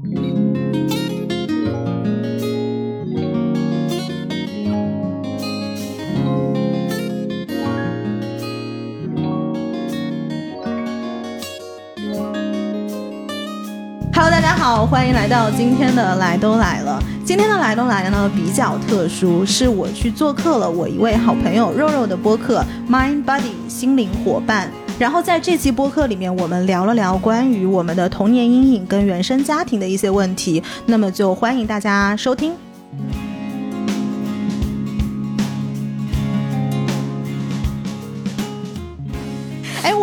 Hello，大家好，欢迎来到今天的来都来了。今天的来都来了呢比较特殊，是我去做客了我一位好朋友肉肉的播客 Mind Body 心灵伙伴。然后在这期播客里面，我们聊了聊关于我们的童年阴影跟原生家庭的一些问题。那么就欢迎大家收听。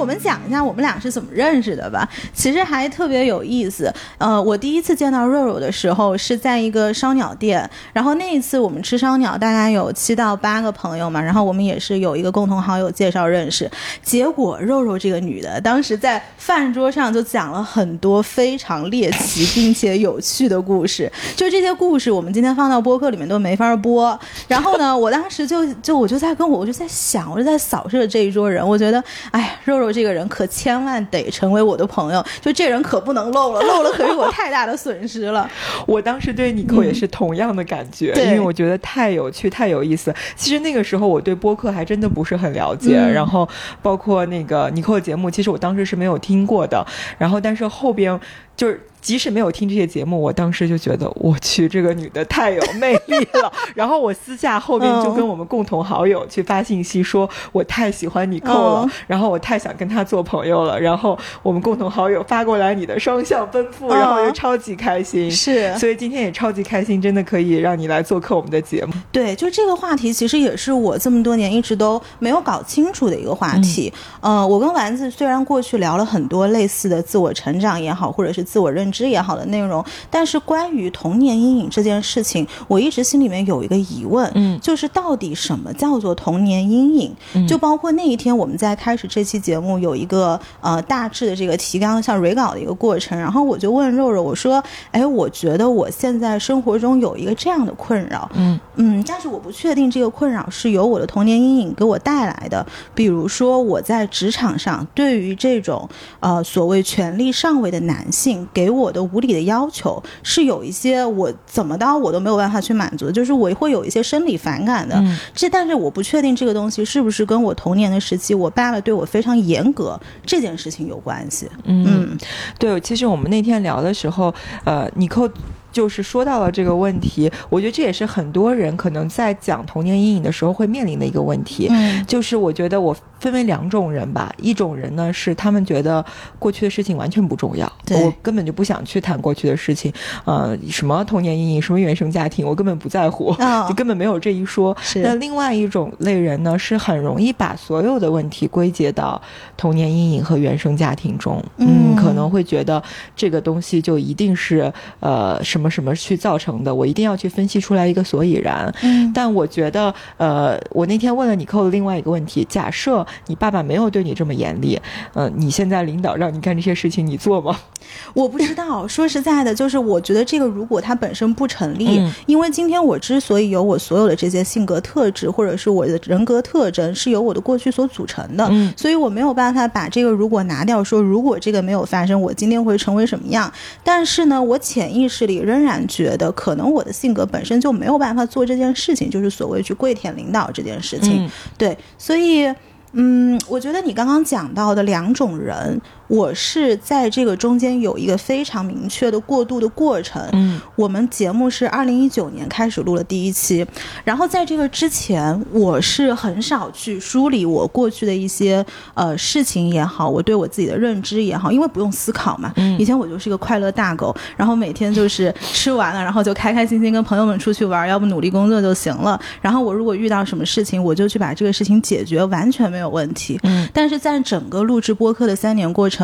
我们讲一下我们俩是怎么认识的吧。其实还特别有意思。呃，我第一次见到肉肉的时候是在一个烧鸟店，然后那一次我们吃烧鸟，大概有七到八个朋友嘛，然后我们也是有一个共同好友介绍认识。结果肉肉这个女的，当时在饭桌上就讲了很多非常猎奇并且有趣的故事，就这些故事我们今天放到播客里面都没法播。然后呢，我当时就就我就在跟我我就在想，我就在扫视这一桌人，我觉得，哎，肉肉这个人可千万得成为我的朋友，就这人可不能漏了，漏了可是我太大的损失了。我当时对尼克也是同样的感觉，对因为我觉得太有趣、太有意思。其实那个时候我对播客还真的不是很了解，嗯然后包括那个尼克的节目，其实我当时是没有听过的。然后但是后边就是。即使没有听这些节目，我当时就觉得，我去，这个女的太有魅力了。然后我私下后面就跟我们共同好友去发信息说，我太喜欢你扣了，嗯然后我太想跟她做朋友了。然后我们共同好友发过来你的双向奔赴，然后就嗯超级开心。是所以今天也超级开心，真的可以让你来做客我们的节目。对，就这个话题，其实也是我这么多年一直都没有搞清楚的一个话题。呃，我跟丸子虽然过去聊了很多类似的自我成长也好，或者是自我认知也好的内容，但是关于童年阴影这件事情，我一直心里面有一个疑问，嗯就是到底什么叫做童年阴影？嗯就包括那一天我们在开始这期节目有一个呃大致的这个提纲像蕊稿的一个过程，然后我就问肉肉，我说，哎，我觉得我现在生活中有一个这样的困扰，嗯嗯，但是我不确定这个困扰是由我的童年阴影给我带来的。比如说，我在职场上对于这种呃所谓权力上位的男性给我的无理的要求，是有一些我怎么刀我都没有办法去满足，就是我会有一些生理反感的。嗯这但是我不确定这个东西是不是跟我童年的时期我爸爸对我非常严格这件事情有关系。嗯，嗯对，其实我们那天聊的时候，呃，你扣。就是说到了这个问题，我觉得这也是很多人可能在讲童年阴影的时候会面临的一个问题。嗯就是我觉得我分为两种人吧，一种人呢是他们觉得过去的事情完全不重要，我根本就不想去谈过去的事情，呃，什么童年阴影，什么原生家庭，我根本不在乎，啊 就根本没有这一说。那另外一种类人呢，是很容易把所有的问题归结到童年阴影和原生家庭中，嗯。可能会觉得这个东西就一定是呃什么什么去造成的，我一定要去分析出来一个所以然。嗯。但我觉得，呃，我那天问了你扣的另外一个问题：假设你爸爸没有对你这么严厉，呃，你现在领导让你干这些事情，你做吗？我不知道，说实在的，就是我觉得这个如果它本身不成立，嗯因为今天我之所以有我所有的这些性格特质，或者是我的人格特征，是由我的过去所组成的，嗯所以我没有办法把这个如果拿掉，说如果这个没有发生，我今天会成为什么样？但是呢，我潜意识里仍然觉得，可能我的性格本身就没有办法做这件事情，就是所谓去跪舔领导这件事情。嗯对，所以，嗯，我觉得你刚刚讲到的两种人，我是在这个中间有一个非常明确的过渡的过程。嗯我们节目是二零一九年开始录了第一期，然后在这个之前，我是很少去梳理我过去的一些呃事情也好，我对我自己的认知也好，因为不用思考嘛。嗯以前我就是一个快乐大狗，然后每天就是吃完了，然后就开开心心跟朋友们出去玩，要不努力工作就行了。然后我如果遇到什么事情，我就去把这个事情解决，完全没有问题。嗯但是在整个录制播客的三年过程，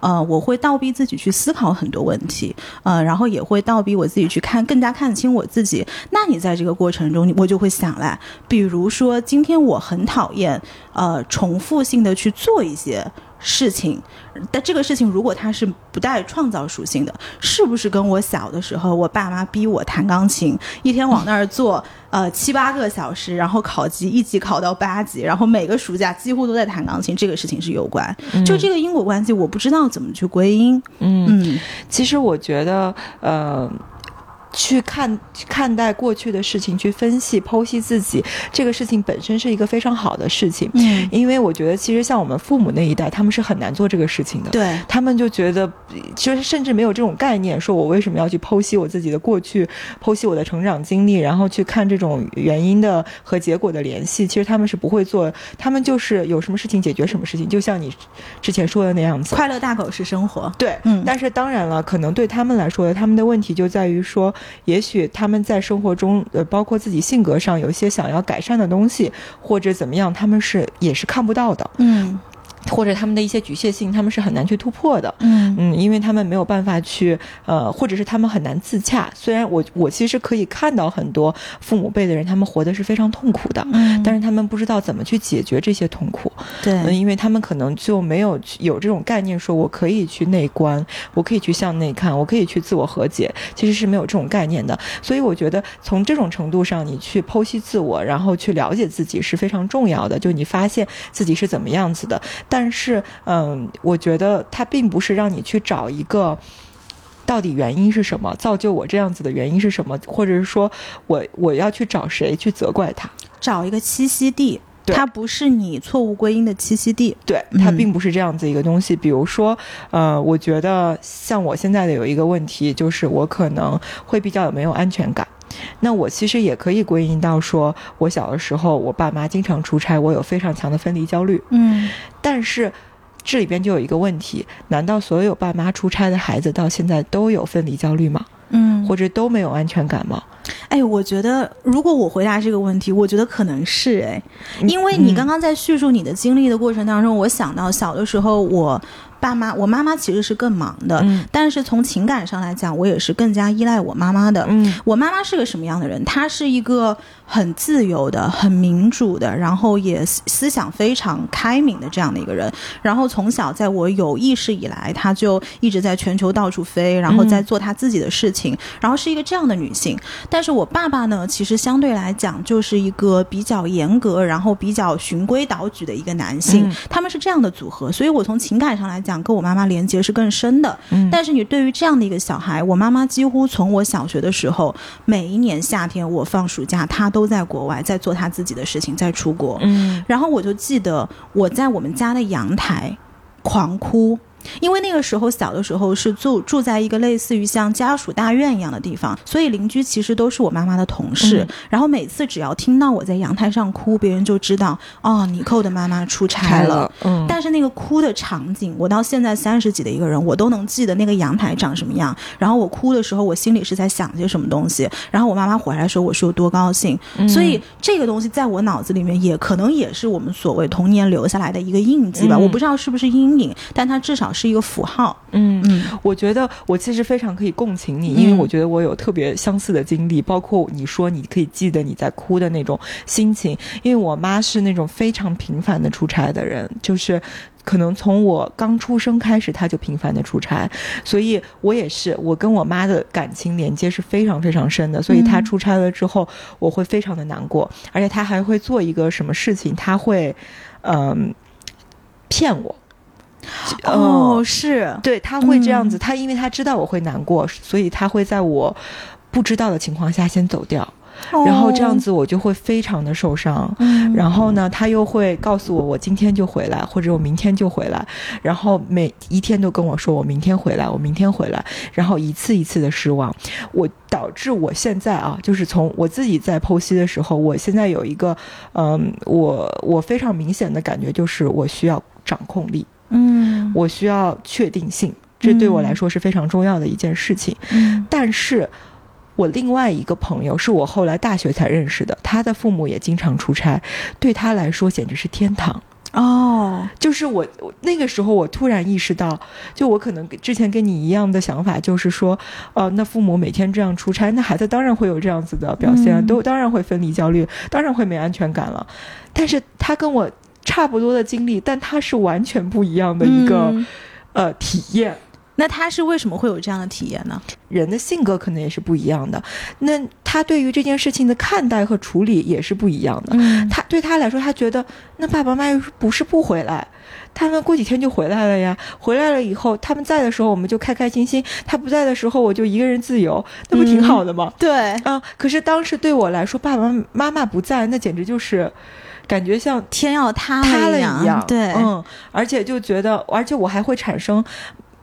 呃，我会倒逼自己去思考很多问题，呃，然后也会倒逼我自己去看，更加看清我自己。那你在这个过程中，我就会想来，比如说今天我很讨厌，呃，重复性的去做一些。事情，但这个事情如果它是不带创造属性的，是不是跟我小的时候我爸妈逼我弹钢琴，一天往那儿坐呃七八个小时，然后考级一级考到八级，然后每个暑假几乎都在弹钢琴，这个事情是有关？就这个因果关系，我不知道怎么去归因。嗯，嗯其实我觉得，呃。去看看待过去的事情，去分析剖析自己，这个事情本身是一个非常好的事情。嗯，因为我觉得，其实像我们父母那一代，他们是很难做这个事情的。对，他们就觉得，其实甚至没有这种概念，说我为什么要去剖析我自己的过去，剖析我的成长经历，然后去看这种原因的和结果的联系。其实他们是不会做，他们就是有什么事情解决什么事情，就像你之前说的那样子。快乐大狗是生活。对，嗯但是当然了，可能对他们来说，他们的问题就在于说，也许他们在生活中，呃，包括自己性格上有些想要改善的东西，或者怎么样，他们是也是看不到的，嗯。或者他们的一些局限性，他们是很难去突破的。嗯嗯，因为他们没有办法去，呃，或者是他们很难自洽。虽然我我其实可以看到很多父母辈的人，他们活的是非常痛苦的，嗯，但是他们不知道怎么去解决这些痛苦。嗯，对，因为他们可能就没有去有这种概念，说我可以去内观，我可以去向内看，我可以去自我和解，其实是没有这种概念的。所以我觉得从这种程度上，你去剖析自我，然后去了解自己是非常重要的。就你发现自己是怎么样子的，但是，嗯，我觉得它并不是让你去找一个。到底原因是什么？造就我这样子的原因是什么？或者是说我我要去找谁去责怪他？找一个栖息地，它不是你错误归因的栖息地。对，它嗯并不是这样子一个东西。比如说，呃，我觉得像我现在的有一个问题，就是我可能会比较有没有安全感。那我其实也可以归因到说，我小的时候我爸妈经常出差，我有非常强的分离焦虑。嗯但是这里边就有一个问题：难道所有爸妈出差的孩子到现在都有分离焦虑吗？嗯，或者都没有安全感吗？哎，我觉得如果我回答这个问题，我觉得可能是哎，嗯因为你刚刚在叙述你的经历的过程当中，我想到小的时候我。爸妈，我妈妈其实是更忙的，嗯但是从情感上来讲，我也是更加依赖我妈妈的。嗯我妈妈是个什么样的人？她是一个很自由的、很民主的，然后也思思想非常开明的这样的一个人。然后从小在我有意识以来，她就一直在全球到处飞，然后在做她自己的事情，然后是一个这样的女性。但是我爸爸呢，其实相对来讲就是一个比较严格，然后比较循规蹈矩的一个男性。嗯他们是这样的组合，所以我从情感上来讲，跟我妈妈连接是更深的。嗯但是你对于这样的一个小孩，我妈妈几乎从我小学的时候，每一年夏天我放暑假，她都在国外，在做他自己的事情，在出国。嗯然后我就记得我在我们家的阳台狂哭。因为那个时候小的时候是住住在一个类似于像家属大院一样的地方，所以邻居其实都是我妈妈的同事。嗯然后每次只要听到我在阳台上哭，别人就知道哦，尼寇的妈妈出差了。了，嗯，但是那个哭的场景，我到现在三十几的一个人，我都能记得那个阳台长什么样。然后我哭的时候，我心里是在想些什么东西。然后我妈妈回来的时候，我是有多高兴。嗯所以这个东西在我脑子里面，也可能也是我们所谓童年留下来的一个印记吧。嗯我不知道是不是阴影，但它至少是一个符号。嗯嗯我觉得我其实非常可以共情你，因为嗯我觉得我有特别相似的经历，包括你说你可以记得你在哭的那种心情，因为我妈是那种非常频繁的出差的人，就是。可能从我刚出生开始，她就频繁的出差，所以我也是，我跟我妈的感情连接是非常非常深的。所以她嗯出差了之后，我会非常的难过，而且她还会做一个什么事情，她会，嗯、骗我。哦，嗯是，对，他会这样子，嗯。他因为他知道我会难过，所以他会在我不知道的情况下先走掉，然后这样子我就会非常的受伤。然后呢，他又会告诉我，我今天就回来，或者我明天就回来，然后每一天都跟我说我明天回来，我明天回来，然后一次一次的失望，我导致我现在啊，就是从我自己在剖析的时候，我现在有一个，嗯，我我非常明显的感觉就是我需要掌控力。嗯，我需要确定性，这对我来说是非常重要的一件事情。嗯但是，我另外一个朋友是我后来大学才认识的，他的父母也经常出差，对他来说简直是天堂。哦，就是我我那个时候，我突然意识到，就我可能之前跟你一样的想法，就是说，呃，那父母每天这样出差，那孩子当然会有这样子的表现，嗯都当然会分离焦虑，当然会没安全感了。但是他跟我差不多的经历，但它是完全不一样的一个、嗯呃体验。那他是为什么会有这样的体验呢？人的性格可能也是不一样的，那他对于这件事情的看待和处理也是不一样的。嗯他对他来说，他觉得那爸爸妈妈又不是不回来，他们过几天就回来了呀。回来了以后，他们在的时候我们就开开心心，他不在的时候我就一个人自由，那不挺好的吗？对，啊、可是当时对我来说，爸爸妈妈不在，那简直就是感觉像天要塌塌了一一样。对，嗯，而且就觉得，而且我还会产生。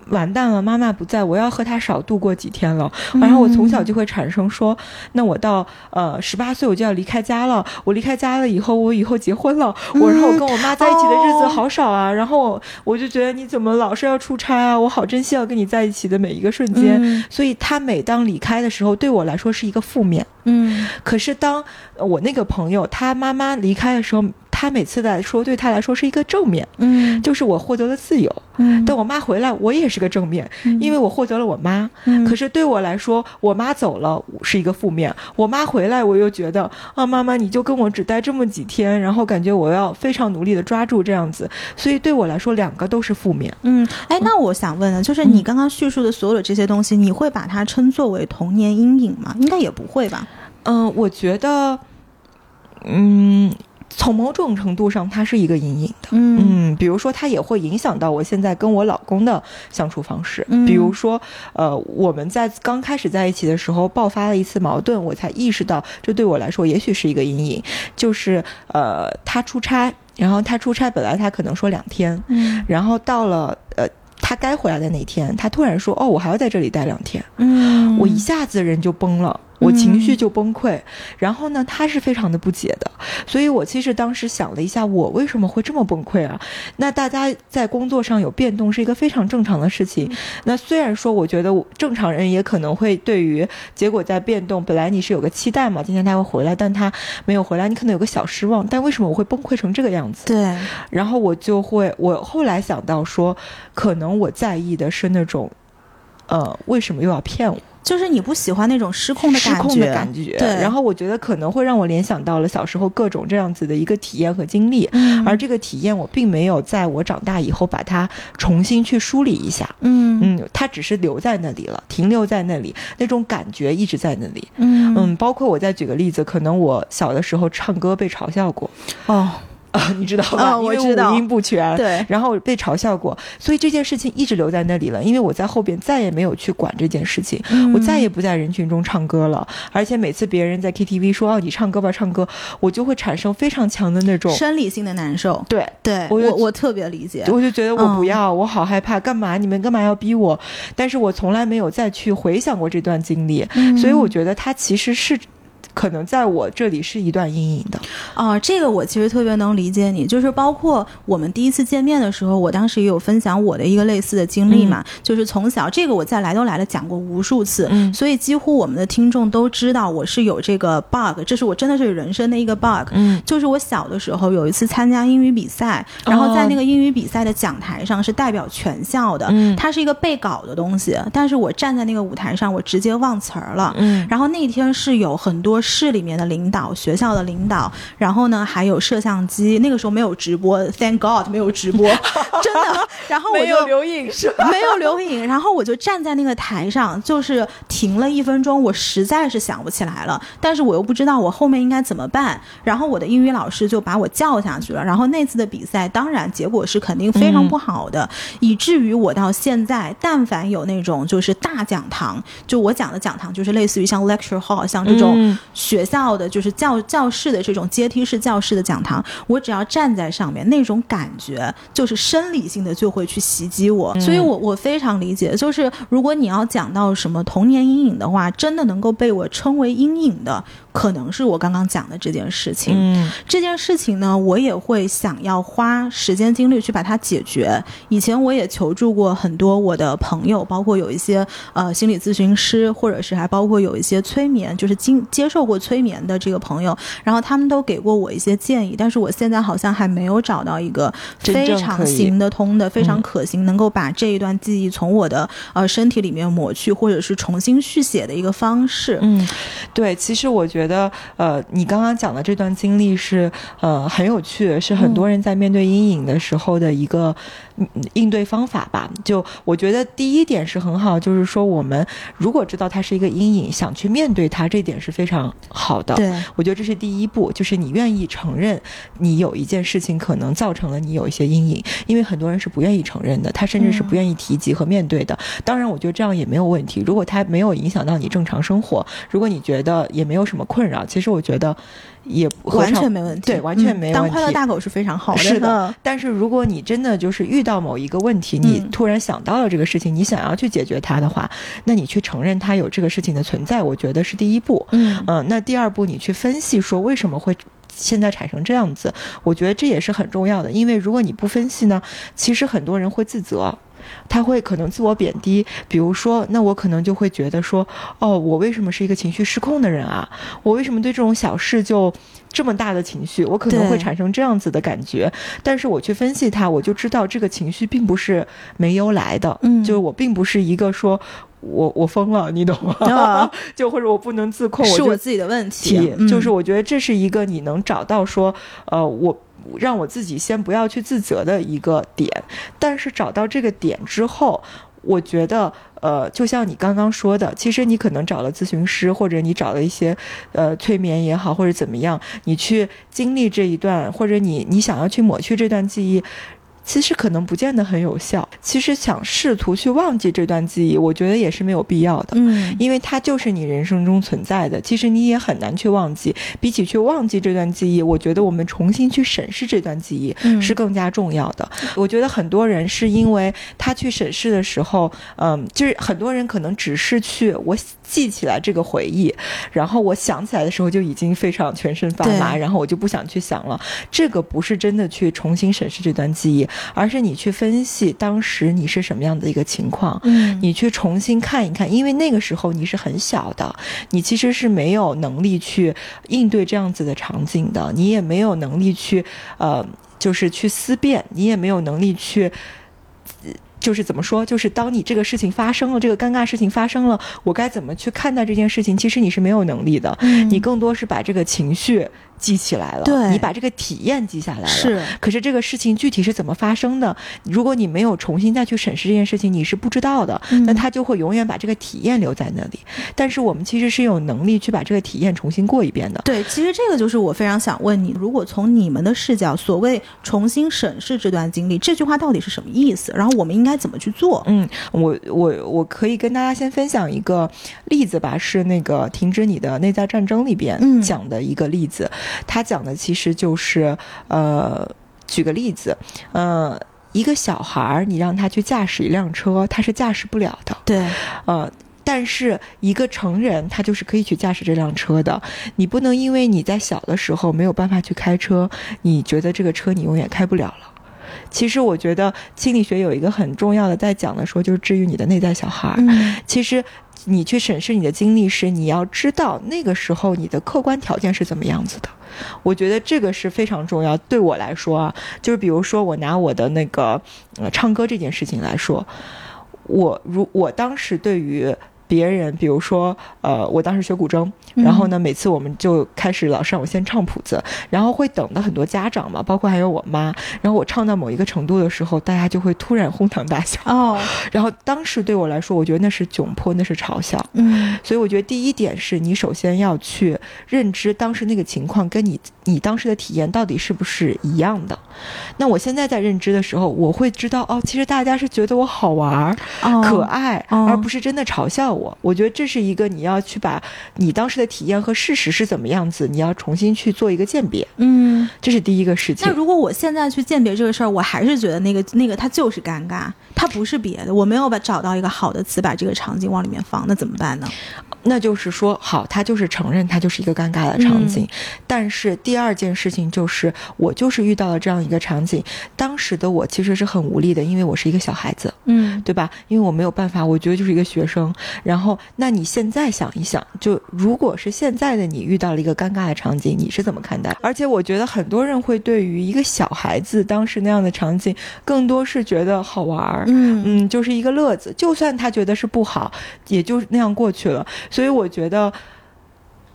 完蛋了，妈妈不在，我要和她少度过几天了。然后我从小就会产生说，那我到呃十八岁我就要离开家了。我离开家了以后，我以后结婚了，我然后我跟我妈在一起的日子哦好少啊。然后我我就觉得你怎么老是要出差啊？我好珍惜要跟你在一起的每一个瞬间。嗯所以他每当离开的时候，对我来说是一个负面。嗯可是当呃我那个朋友他妈妈离开的时候，他每次来说对他来说是一个正面，嗯就是我获得了自由。嗯，等我妈回来，我也是个正面，因为我获得了我妈。嗯可是对我来说，我妈走了是一个负面，我妈回来，我又觉得啊，妈妈你就跟我只待这么几天，然后感觉我要非常努力的抓住这样子，所以对我来说，两个都是负面。嗯，哎，那我想问呢，就是你刚刚叙述的所有的这些东西，你会把它称作为童年阴影吗？应该也不会吧？嗯、我觉得，嗯，从某种程度上，它是一个阴影的。嗯嗯，比如说，它也会影响到我现在跟我老公的相处方式。嗯比如说，呃，我们在刚开始在一起的时候爆发了一次矛盾，我才意识到这对我来说也许是一个阴影。就是呃，他出差，然后他出差本来他可能说两天，嗯然后到了呃他该回来的那天，他突然说哦，我还要在这里待两天，嗯，我一下子人就崩了。我情绪就崩溃，然后呢，他是非常的不解的，所以我其实当时想了一下，我为什么会这么崩溃啊？那大家在工作上有变动是一个非常正常的事情。那虽然说，我觉得我正常人也可能会对于结果在变动，本来你是有个期待嘛，今天他会回来，但他没有回来，你可能有个小失望。但为什么我会崩溃成这个样子？对，然后我就会，我后来想到说，可能我在意的是那种，呃，为什么又要骗我？就是你不喜欢那种失控的感觉，失控的感觉。对，然后我觉得可能会让我联想到了小时候各种这样子的一个体验和经历，嗯。而这个体验我并没有在我长大以后把它重新去梳理一下。嗯。嗯，它只是留在那里了，停留在那里，那种感觉一直在那里。嗯。嗯，包括我再举个例子，可能我小的时候唱歌被嘲笑过。哦，啊，你知道吧？哦我因为知道五音不全。对，然后被嘲笑过，所以这件事情一直留在那里了。因为我在后边再也没有去管这件事情，嗯我再也不在人群中唱歌了。而且每次别人在 KTV 说“哦，你唱歌吧，唱歌”，我就会产生非常强的那种生理性的难受，对。对我我我特别理解，我就觉得我不嗯要，我好害怕，干嘛？你们干嘛要逼我？但是我从来没有再去回想过这段经历，嗯所以我觉得它其实是可能在我这里是一段阴影的。哦，这个我其实特别能理解你，就是包括我们第一次见面的时候，我当时也有分享我的一个类似的经历嘛，就是从小这个我在来都来了讲过无数次，嗯。所以几乎我们的听众都知道我是有这个 bug，这是我真的是人生的一个 bug，嗯。就是我小的时候有一次参加英语比赛，然后在那个英语比赛的讲台上是代表全校的，嗯。它是一个背稿的东西，但是我站在那个舞台上，我直接忘词儿了。嗯。然后那天是有很多市里面的领导、学校的领导，然后呢还有摄像机，那个时候没有直播，Thank God 没有直播，真的。然后我就留影是吧？没有留影，然后我就站在那个台上，就是停了一分钟，我实在是想不起来了，但是我又不知道我后面应该怎么办，然后我的英语老师就把我叫下去了，然后那次的比赛，当然结果是肯定非常不好的，以至于我到现在，但凡有那种就是大讲堂，就我讲的讲堂，就是类似于像 lecture hall，像这种嗯学校的就是教教室的这种阶梯式教室的讲堂，我只要站在上面，那种感觉就是生理性的就会去袭击我，所以我我非常理解，就是如果你要讲到什么童年阴影的话，真的能够被我称为阴影的，可能是我刚刚讲的这件事情。嗯这件事情呢，我也会想要花时间精力去把它解决。以前我也求助过很多我的朋友，包括有一些呃心理咨询师，或者是还包括有一些催眠，就是经接受过催眠的这个朋友，然后他们都给过我一些建议，但是我现在好像还没有找到一个非常行得通的、非常嗯可行，能够把这一段记忆从我的呃身体里面抹去，或者是重新续写的一个方式。嗯，对，其实我觉觉得，呃，你刚刚讲的这段经历是，呃，很有趣，是很多人在面对阴影的时候的一个应对方法吧。就我觉得第一点是很好，就是说我们如果知道它是一个阴影，想去面对它，这点是非常好的。对，我觉得这是第一步，就是你愿意承认你有一件事情可能造成了你有一些阴影，因为很多人是不愿意承认的，他甚至是不愿意提及和面对的。当然，我觉得这样也没有问题。如果他没有影响到你正常生活，如果你觉得也没有什么困扰，其实我觉得也完全没问题。对，完全没问题。当快乐大狗是非常好的。是的。但是如果你真的就是遇到某一个问题，你突然想到了这个事情，你想要去解决它的话，那你去承认它有这个事情的存在，我觉得是第一步。嗯嗯。那第二步，你去分析说为什么会现在产生这样子，我觉得这也是很重要的。因为如果你不分析呢，其实很多人会自责。他会可能自我贬低，比如说，那我可能就会觉得说，哦，我为什么是一个情绪失控的人啊？我为什么对这种小事就这么大的情绪？我可能会产生这样子的感觉。但是我去分析他，我就知道这个情绪并不是没由来的。嗯，就是我并不是一个说我我疯了，你懂吗？就或者我不能自控，是我自己的问题。就是我觉得这是一个你能找到说，呃，我。让我自己先不要去自责的一个点，但是找到这个点之后，我觉得，呃，就像你刚刚说的，其实你可能找了咨询师，或者你找了一些，呃，催眠也好，或者怎么样，你去经历这一段，或者你你想要去抹去这段记忆。其实可能不见得很有效。其实想试图去忘记这段记忆，我觉得也是没有必要的。嗯，因为它就是你人生中存在的。其实你也很难去忘记。比起去忘记这段记忆，我觉得我们重新去审视这段记忆是更加重要的。我觉得很多人是因为他去审视的时候，嗯，就是很多人可能只是去我记起来这个回忆，然后我想起来的时候就已经非常全身发麻，然后我就不想去想了。这个不是真的去重新审视这段记忆。而是你去分析当时你是什么样的一个情况，嗯，你去重新看一看，因为那个时候你是很小的，你其实是没有能力去应对这样子的场景的，你也没有能力去呃，就是去思辨，你也没有能力去，就是怎么说，就是当你这个事情发生了，这个尴尬事情发生了，我该怎么去看待这件事情？其实你是没有能力的，你更多是把这个情绪。记起来了，对，你把这个体验记下来了。是，可是这个事情具体是怎么发生的？如果你没有重新再去审视这件事情，你是不知道的。那他就会永远把这个体验留在那里。但是我们其实是有能力去把这个体验重新过一遍的。对，其实这个就是我非常想问你：如果从你们的视角，所谓重新审视这段经历，这句话到底是什么意思？然后我们应该怎么去做？嗯，我我我可以跟大家先分享一个例子吧，是那个《停止你的内在战争》里边讲的一个例子。他讲的其实就是，呃，举个例子，呃，一个小孩儿，你让他去驾驶一辆车，他是驾驶不了的。对，呃，但是一个成人，他就是可以去驾驶这辆车的。你不能因为你在小的时候没有办法去开车，你觉得这个车你永远开不了了。其实我觉得心理学有一个很重要的在讲的说，就是治愈你的内在小孩儿。其实。你去审视你的经历时，你要知道那个时候你的客观条件是怎么样子的。我觉得这个是非常重要。对我来说啊，就是比如说我拿我的那个呃唱歌这件事情来说，我如我当时对于。别人，比如说，呃，我当时学古筝，然后呢，每次我们就开始老师让我先唱谱子，然后会等的很多家长嘛，包括还有我妈，然后我唱到某一个程度的时候，大家就会突然哄堂大笑。哦，然后当时对我来说，我觉得那是窘迫，那是嘲笑。嗯，所以我觉得第一点是你首先要去认知当时那个情况跟你你当时的体验到底是不是一样的。那我现在在认知的时候，我会知道哦，其实大家是觉得我好玩、可爱，而不是真的嘲笑。我我我觉得这是一个你要去把你当时的体验和事实是怎么样子，你要重新去做一个鉴别。嗯，这是第一个事情。那如果我现在去鉴别这个事儿，我还是觉得那个那个它就是尴尬，它不是别的，我没有把找到一个好的词把这个场景往里面放，那怎么办呢？那就是说，好，他就是承认他就是一个尴尬的场景，但是第二件事情就是我就是遇到了这样一个场景，当时的我其实是很无力的，因为我是一个小孩子，嗯，对吧？因为我没有办法，我觉得就是一个学生。然后，那你现在想一想，就如果是现在的你遇到了一个尴尬的场景，你是怎么看待？而且我觉得很多人会对于一个小孩子当时那样的场景，更多是觉得好玩儿，嗯嗯，就是一个乐子，就算他觉得是不好，也就那样过去了。所以我觉得，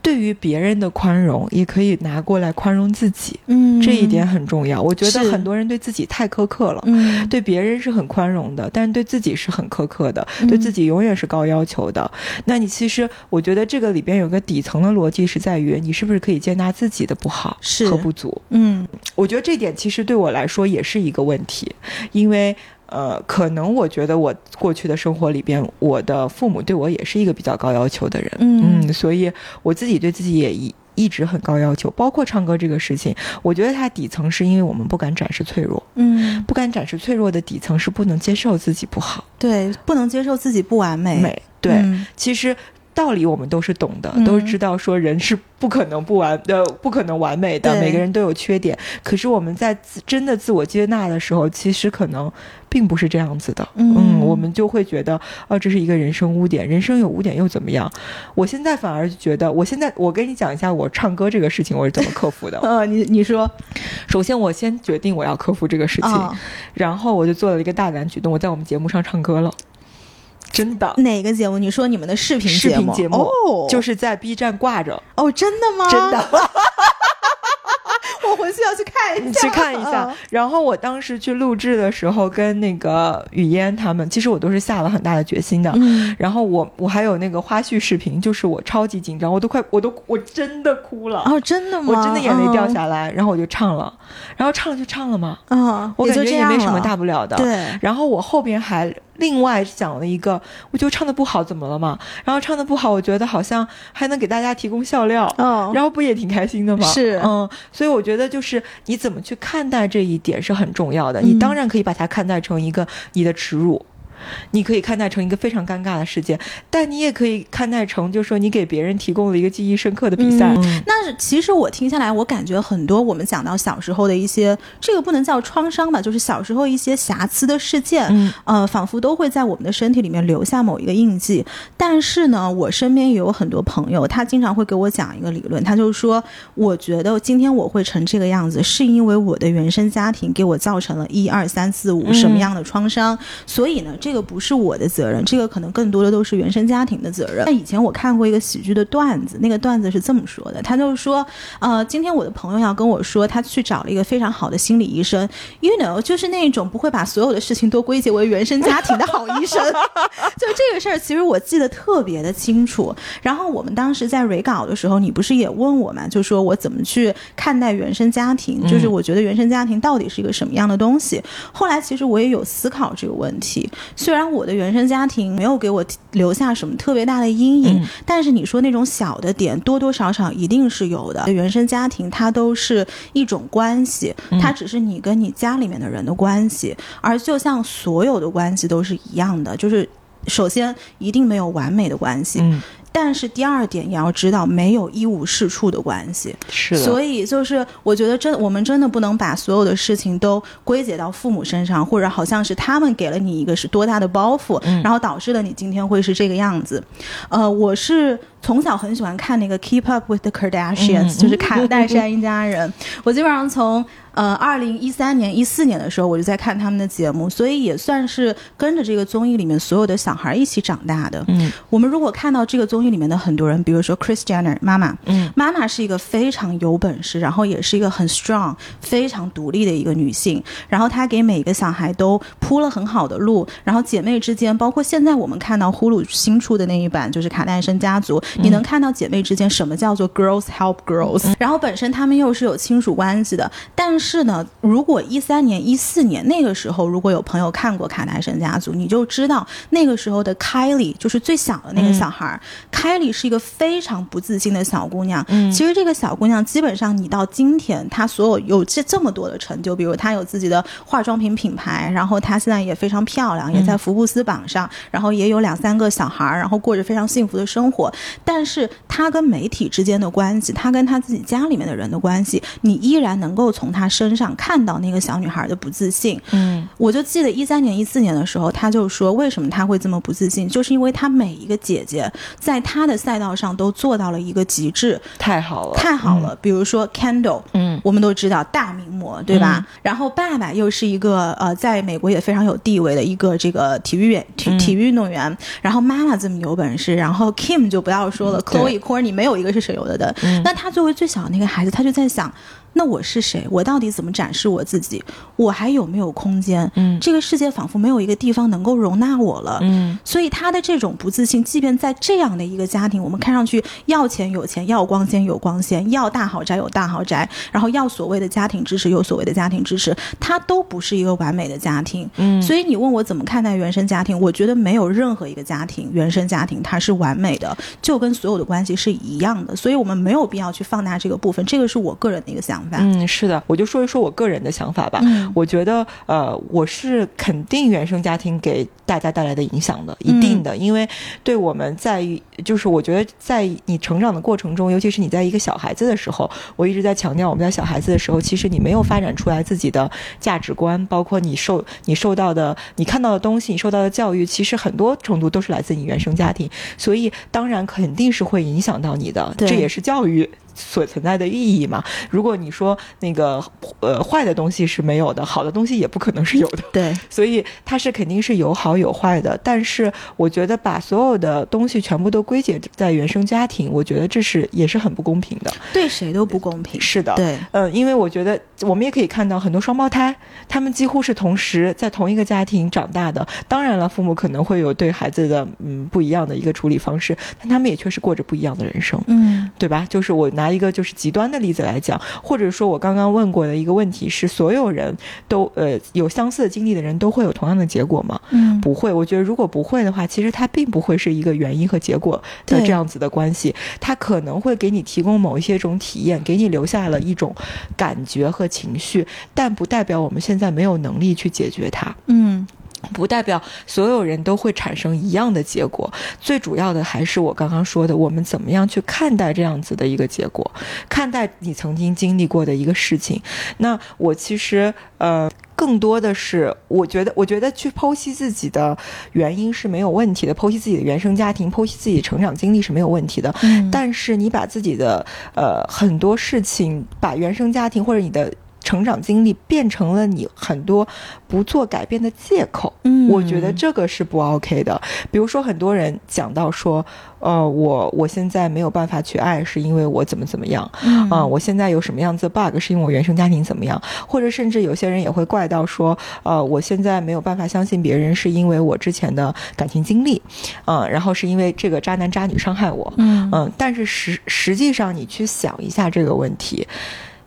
对于别人的宽容，也可以拿过来宽容自己。嗯，这一点很重要。我觉得很多人对自己太苛刻了。嗯，对别人是很宽容的，但是对自己是很苛刻的，嗯对自己永远是高要求的。那你其实，我觉得这个里边有个底层的逻辑是在于，你是不是可以接纳自己的不好和不足？嗯我觉得这点其实对我来说也是一个问题，因为呃，可能我觉得我过去的生活里边，我的父母对我也是一个比较高要求的人，嗯所以我自己对自己也一一直很高要求，包括唱歌这个事情，我觉得它底层是因为我们不敢展示脆弱，嗯，不敢展示脆弱的底层是不能接受自己不好、对，不能接受自己不完美。美，对，嗯其实。道理我们都是懂的，嗯都知道说人是不可能不完 呃不可能完美的，每个人都有缺点。可是我们在自真的自我接纳的时候，其实可能并不是这样子的。嗯我们就会觉得哦，这是一个人生污点，人生有污点又怎么样？我现在反而觉得，我现在我跟你讲一下我唱歌这个事情我是怎么克服的。呃，你你说首先，我先决定我要克服这个事情，啊，然后我就做了一个大胆举动，我在我们节目上唱歌了，真的。哪个节目？你说你们的视频视节目？频节目哦，就是在 B 站挂着，哦，真的吗？真的，我回去要去看一你下，去看一下嗯。然后我当时去录制的时候，跟那个雨嫣他们，其实我都是下了很大的决心的。嗯，然后我我还有那个花絮视频，就是我超级紧张，我都快我都我真的哭了，哦，真的吗？我真的眼泪掉下来，然后我就唱了，然后唱了就唱了嘛，嗯，啊，我感这样也没什么大不了的。对，然后我后边还另外讲了一个，我就唱的不好，怎么了嘛？然后唱的不好，我觉得好像还能给大家提供笑料，哦，然后不也挺开心的吗？是嗯，所以我觉得就是你怎么去看待这一点是很重要的。嗯你当然可以把它看待成一个你的耻辱。你可以看待成一个非常尴尬的事件，但你也可以看待成，就是说你给别人提供了一个记忆深刻的比赛。嗯那其实我听下来，我感觉很多我们讲到小时候的一些，这个不能叫创伤吧，就是小时候一些瑕疵的事件，嗯呃，仿佛都会在我们的身体里面留下某一个印记。但是呢，我身边也有很多朋友，他经常会给我讲一个理论，他就说，我觉得今天我会成这个样子，是因为我的原生家庭给我造成了一二三四五嗯什么样的创伤，所以呢，这个不是我的责任，这个可能更多的都是原生家庭的责任。那以前我看过一个喜剧的段子，那个段子是这么说的，他就是说，呃，今天我的朋友要跟我说，他去找了一个非常好的心理医生，you know，就是那种不会把所有的事情都归结为原生家庭的好医生。就这个事儿，其实我记得特别的清楚。然后我们当时在蕊稿的时候，你不是也问我嘛，就说我怎么去看待原生家庭？就是我觉得原生家庭到底是一个什么样的东西？后来其实我也有思考这个问题。虽然我的原生家庭没有给我留下什么特别大的阴影，嗯但是你说那种小的点，多多少少一定是有的。原生家庭它都是一种关系，它只是你跟你家里面的人的关系，而就像所有的关系都是一样的，就是。首先，一定没有完美的关系，嗯，但是第二点也要知道，没有一无是处的关系。是的。所以就是，我觉得真我们真的不能把所有的事情都归结到父母身上，或者好像是他们给了你一个是多大的包袱，嗯然后导致了你今天会是这个样子。呃，我是从小很喜欢看那个《Keep Up with the Kardashians》，嗯就是卡戴珊一家人。我基本上从呃二零一三年、一四年的时候，我就在看他们的节目，所以也算是跟着这个综艺里面所有的小孩一起长大的。嗯我们如果看到这个综艺里面的很多人，比如说 Chris Jenner 妈妈，嗯妈妈是一个非常有本事，然后也是一个很 strong、非常独立的一个女性。然后她给每个小孩都铺了很好的路。然后姐妹之间，包括现在我们看到呼噜新出的那一版，就是卡戴珊家族，你能看到姐妹之间什么叫做 girls help girls。然后本身她们又是有亲属关系的。但是呢，如果一三年、一四年那个时候，如果有朋友看过卡戴珊家族，你就知道那个时候的 Kylie 就是最小的那个小孩儿。Kylie 是一个非常不自信的小姑娘。嗯其实这个小姑娘基本上你到今天，她所有有这这么多的成就，比如她有自己的化妆品品牌，然后她现在也非常漂亮，也在福布斯榜上，然后也有两三个小孩儿，然后过着非常幸福的生活。但是她跟媒体之间的关系，她跟她自己家里面的人的关系，你依然能够从她身上看到那个小女孩的不自信。嗯我就记得一三年、一四年的时候，他就说为什么他会这么不自信，就是因为他每一个姐姐在她的赛道上都做到了一个极致，太好了，太好了。比如说 Candle，嗯。我们都知道大名模，对吧？然后爸爸又是一个呃，在美国也非常有地位的一个这个体育员体体育运动员。然后妈妈这么有本事，然后 Kim 就不要说了，Chloe、Courtney 没有一个是省油的灯。那他作为最小的那个孩子，他就在想。那我是谁？我到底怎么展示我自己？我还有没有空间？嗯，这个世界仿佛没有一个地方能够容纳我了。嗯，所以他的这种不自信，即便在这样的一个家庭，我们看上去要钱有钱，要光鲜有光鲜，要大豪宅有大豪宅，然后要所谓的家庭支持有所谓的家庭支持，他都不是一个完美的家庭。嗯，所以你问我怎么看待原生家庭？我觉得没有任何一个家庭原生家庭它是完美的，就跟所有的关系是一样的。所以我们没有必要去放大这个部分。这个是我个人的一个想法。嗯，是的。我就说一说我个人的想法吧。嗯，我觉得，呃，我是肯定原生家庭给大家带来的影响的，一定的，因为对我们在于，就是我觉得在你成长的过程中，尤其是你在一个小孩子的时候，我一直在强调，我们在小孩子的时候，其实你没有发展出来自己的价值观，包括你受你受到的、你看到的东西、你受到的教育，其实很多程度都是来自你原生家庭，所以当然肯定是会影响到你的，这也是教育。所存在的意义嘛？如果你说那个呃坏的东西是没有的，好的东西也不可能是有的。对，所以它是肯定是有好有坏的。但是我觉得把所有的东西全部都归结在原生家庭，我觉得这是也是很不公平的，对谁都不公平。是的，对，嗯，因为我觉得我们也可以看到很多双胞胎，他们几乎是同时在同一个家庭长大的。当然了，父母可能会有对孩子的嗯不一样的一个处理方式，但他们也确实过着不一样的人生，嗯，对吧？就是我拿。拿一个就是极端的例子来讲，或者说我刚刚问过的一个问题是：所有人都呃有相似的经历的人都会有同样的结果吗？嗯，不会。我觉得如果不会的话，其实它并不会是一个原因和结果的这样子的关系。它可能会给你提供某一些种体验，给你留下了一种感觉和情绪，但不代表我们现在没有能力去解决它。嗯。不代表所有人都会产生一样的结果，最主要的还是我刚刚说的，我们怎么样去看待这样子的一个结果，看待你曾经经历过的一个事情。那我其实呃，更多的是，我觉得，我觉得去剖析自己的原因是没有问题的，剖析自己的原生家庭，剖析自己成长经历是没有问题的。嗯，但是你把自己的呃很多事情，把原生家庭或者你的。成长经历变成了你很多不做改变的借口，嗯，我觉得这个是不 OK 的。比如说，很多人讲到说，呃，我我现在没有办法去爱，是因为我怎么怎么样，啊，我现在有什么样子 bug，是因为我原生家庭怎么样，或者甚至有些人也会怪到说，呃，我现在没有办法相信别人，是因为我之前的感情经历，嗯，然后是因为这个渣男渣女伤害我，嗯。嗯，但是实实际上你去想一下这个问题。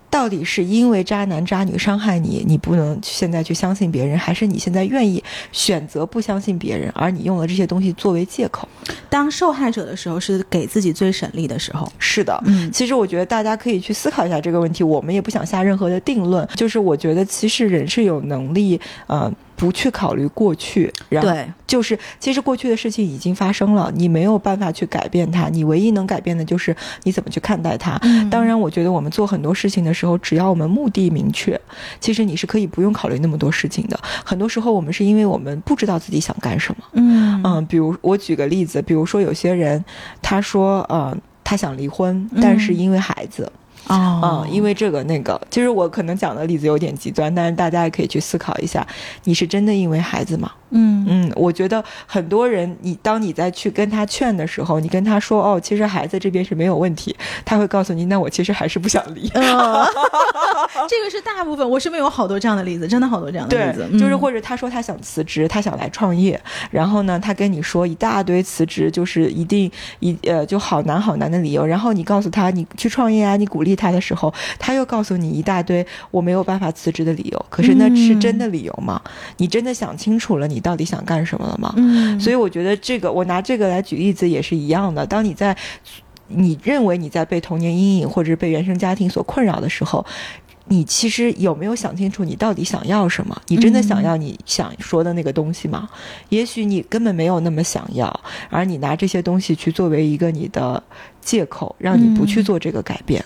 到底是因为渣男渣女伤害你，你不能现在去相信别人，还是你现在愿意选择不相信别人，而你用了这些东西作为借口？当受害者的时候，是给自己最省力的时候。是的，嗯，其实我觉得大家可以去思考一下这个问题。我们也不想下任何的定论，就是我觉得其实人是有能力，呃。不去考虑过去，然后就是其实过去的事情已经发生了，你没有办法去改变它，你唯一能改变的就是你怎么去看待它。当然，我觉得我们做很多事情的时候，只要我们目的明确，其实你是可以不用考虑那么多事情的。很多时候，我们是因为我们不知道自己想干什么。嗯嗯，比如我举个例子，比如说有些人他说，呃，他想离婚，但是因为孩子。哦，嗯，因为这个那个，其实我可能讲的例子有点极端，但是大家也可以去思考一下，你是真的因为孩子吗？嗯。嗯，我觉得很多人，你当你在去跟他劝的时候，你跟他说哦，其实孩子这边是没有问题，他会告诉你，那我其实还是不想离。这个是大部分，我身边有好多这样的例子，真的好多这样的例子，就是或者他说他想辞职，他想来创业，然后呢，他跟你说一大堆辞职就是一定一呃就好难好难的理由，然后你告诉他你去创业啊，你鼓励他的时候，他又告诉你一大堆我没有办法辞职的理由，可是那是真的理由吗？你真的想清楚了你？到底想干什么了吗？嗯，所以我觉得这个，我拿这个来举例子也是一样的。当你在你认为你在被童年阴影或者是被原生家庭所困扰的时候，你其实有没有想清楚你到底想要什么？你真的想要你想说的那个东西吗？也许你根本没有那么想要，而你拿这些东西去作为一个你的借口，让你不去做这个改变。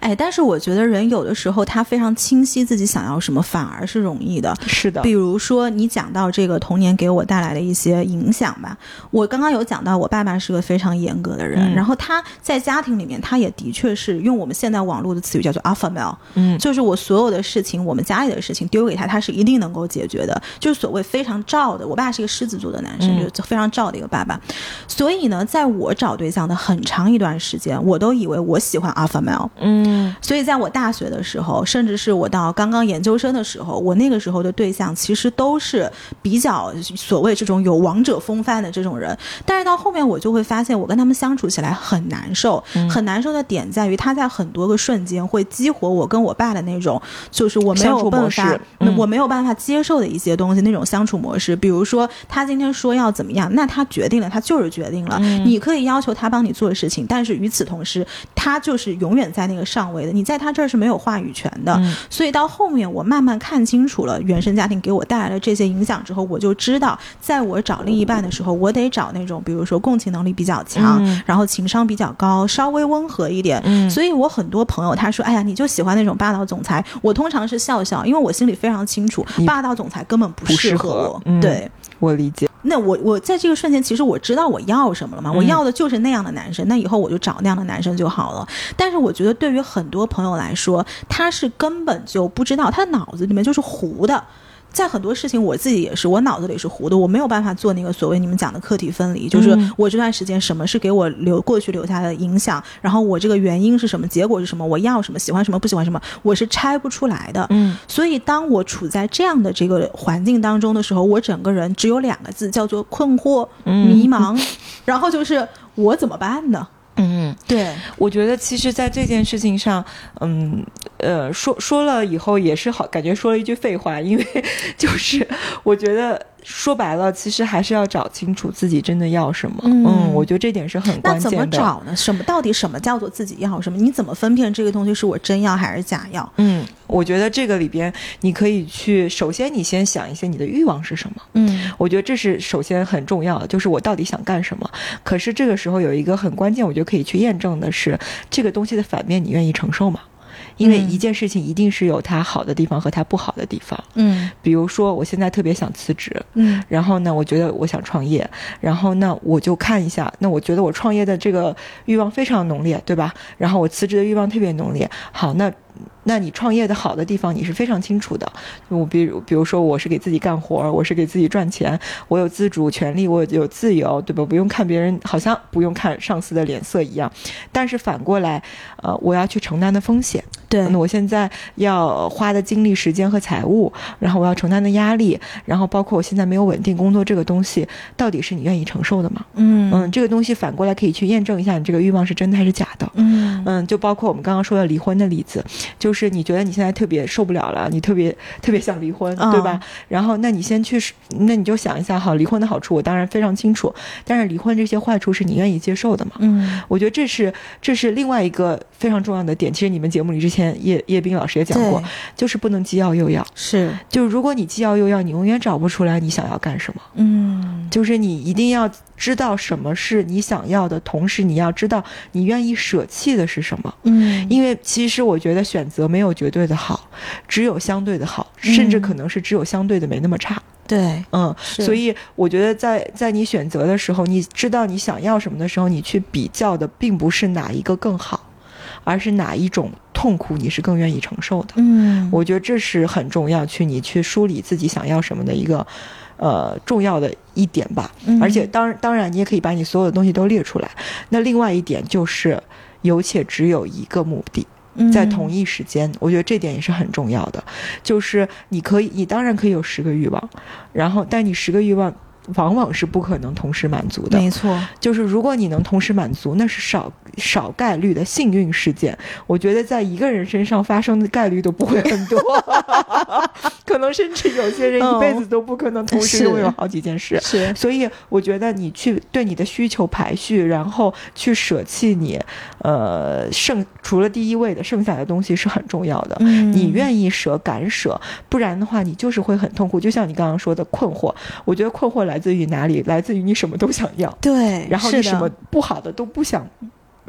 哎，但是我觉得人有的时候他非常清晰自己想要什么，反而是容易的。是的，比如说你讲到这个童年给我带来的一些影响吧，我刚刚有讲到我爸爸是个非常严格的人，嗯然后他在家庭里面他也的确是用我们现在网络的词语叫做 alpha male，嗯就是我所有的事情，我们家里的事情丢给他，他是一定能够解决的，就是所谓非常照的。我爸是一个狮子座的男生，嗯就是非常照的一个爸爸。所以呢，在我找对象的很长一段时间，我都以为我喜欢 alpha male。嗯所以在我大学的时候，甚至是我到刚刚研究生的时候，我那个时候的对象其实都是比较所谓这种有王者风范的这种人。但是到后面，我就会发现，我跟他们相处起来很难受。嗯很难受的点在于，他在很多个瞬间会激活我跟我爸的那种，就是我没有办法，嗯我没有办法接受的一些东西，那种相处模式。比如说，他今天说要怎么样，那他决定了，他就是决定了。嗯你可以要求他帮你做事情，但是与此同时，他就是永远在那个上位的，你在他这儿是没有话语权的。嗯所以到后面，我慢慢看清楚了原生家庭给我带来的这些影响之后，我就知道，在我找另一半的时候，我得找那种比如说共情能力比较强，嗯然后情商比较高，稍微温和一点。嗯所以我很多朋友他说：“哎呀，你就喜欢那种霸道总裁。”我通常是笑笑，因为我心里非常清楚，霸道总裁根本不不适适合我。嗯对。我理解。那我我在这个瞬间，其实我知道我要什么了嘛，嗯我要的就是那样的男生，那以后我就找那样的男生就好了。但是我觉得对于很多朋友来说，他是根本就不知道，他脑子里面就是糊的。在很多事情，我自己也是，我脑子里是糊的，我没有办法做那个所谓你们讲的课题分离，就是嗯。我这段时间什么是给我留过去留下的影响，然后我这个原因是什么，结果是什么，我要什么，喜欢什么，不喜欢什么，我是拆不出来的。嗯。所以，当我处在这样的这个环境当中的时候，我整个人只有两个字，叫做困惑、嗯。迷茫，然后就是我怎么办呢？嗯，对，我觉得其实，在这件事情上，嗯呃，说说了以后也是好，感觉说了一句废话，因为 就是我觉得说白了，其实还是要找清楚自己真的要什么。嗯我觉得这点是很关键的那怎么。找呢？什么到底什么叫做自己要什么？你怎么分辨这个东西是我真要还是假要？嗯，我觉得这个里边你可以去，首先你先想一些你的欲望是什么。嗯我觉得这是首先很重要的，就是我到底想干什么。可是这个时候有一个很关键，我觉得可以去验证的是，这个东西的反面你愿意承受吗？因为嗯一件事情一定是有它好的地方和它不好的地方。嗯比如说，我现在特别想辞职，嗯然后呢，我觉得我想创业，然后那我就看一下，那我觉得我创业的这个欲望非常浓烈，对吧？然后我辞职的欲望特别浓烈。好，那那你创业的好的地方你是非常清楚的。我比如比如说，我是给自己干活，我是给自己赚钱，我有自主权利，我有自由，对吧？不用看别人，好像不用看上司的脸色一样。但是反过来，呃，我要去承担的风险。对那我现在要花的精力、时间和财务，然后我要承担的压力，然后包括我现在没有稳定工作这个东西，到底是你愿意承受的吗？嗯嗯，这个东西反过来可以去验证一下你这个欲望是真的还是假的。嗯嗯，就包括我们刚刚说的离婚的例子，就是你觉得你现在特别受不了了，你特别特别想离婚，对吧？然后那你先去，那你就想一下，好，离婚的好处我当然非常清楚，但是离婚这些坏处是你愿意接受的吗？嗯我觉得这是这是另外一个非常重要的点。其实你们节目里之前叶叶斌老师也讲过，就是不能既要又要。是就是如果你既要又要，你永远找不出来你想要干什么。嗯就是你一定要知道什么是你想要的，同时你要知道你愿意舍弃的是什么。嗯因为其实我觉得选择没有绝对的好，只有相对的好，甚至可能是只有相对的没那么差。对嗯，所以我觉得在在你选择的时候，你知道你想要什么的时候，你去比较的并不是哪一个更好，而是哪一种痛苦你是更愿意承受的。嗯我觉得这是很重要，去你去梳理自己想要什么的一个呃重要的一点吧。嗯而且当当然，你也可以把你所有的东西都列出来。那另外一点就是，有且只有一个目的。在同一一时间，我觉得这点也是很重要的。就是你可以，你当然可以有十个欲望，然后但你十个欲望往往是不可能同时满足的。没错就是如果你能同时满足，那是少少概率的幸运事件。我觉得在一个人身上发生的概率都不会很多，可能甚至有些人一辈子都不可能同时拥有好几件事。是所以我觉得你去对你的需求排序，然后去舍弃你，呃，剩除了第一位的剩下的东西是很重要的。嗯你愿意舍，敢舍，不然的话，你就是会很痛苦。就像你刚刚说的困惑，我觉得困惑来自于哪里？来自于你什么都想要，对，然后你是什么不好的都不想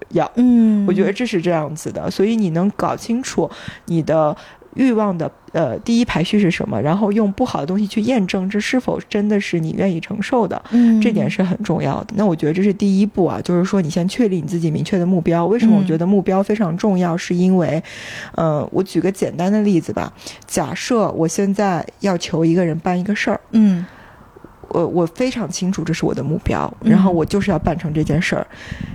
要。嗯，我觉得这是这样子的，所以你能搞清楚你的欲望的呃第一排序是什么，然后用不好的东西去验证这是否真的是你愿意承受的，嗯这点是很重要的。那我觉得这是第一步啊，就是说你先确立你自己明确的目标。为什么我嗯觉得目标非常重要？是因为，呃，我举个简单的例子吧，假设我现在要求一个人办一个事儿。嗯我我非常清楚这是我的目标，嗯然后我就是要办成这件事儿。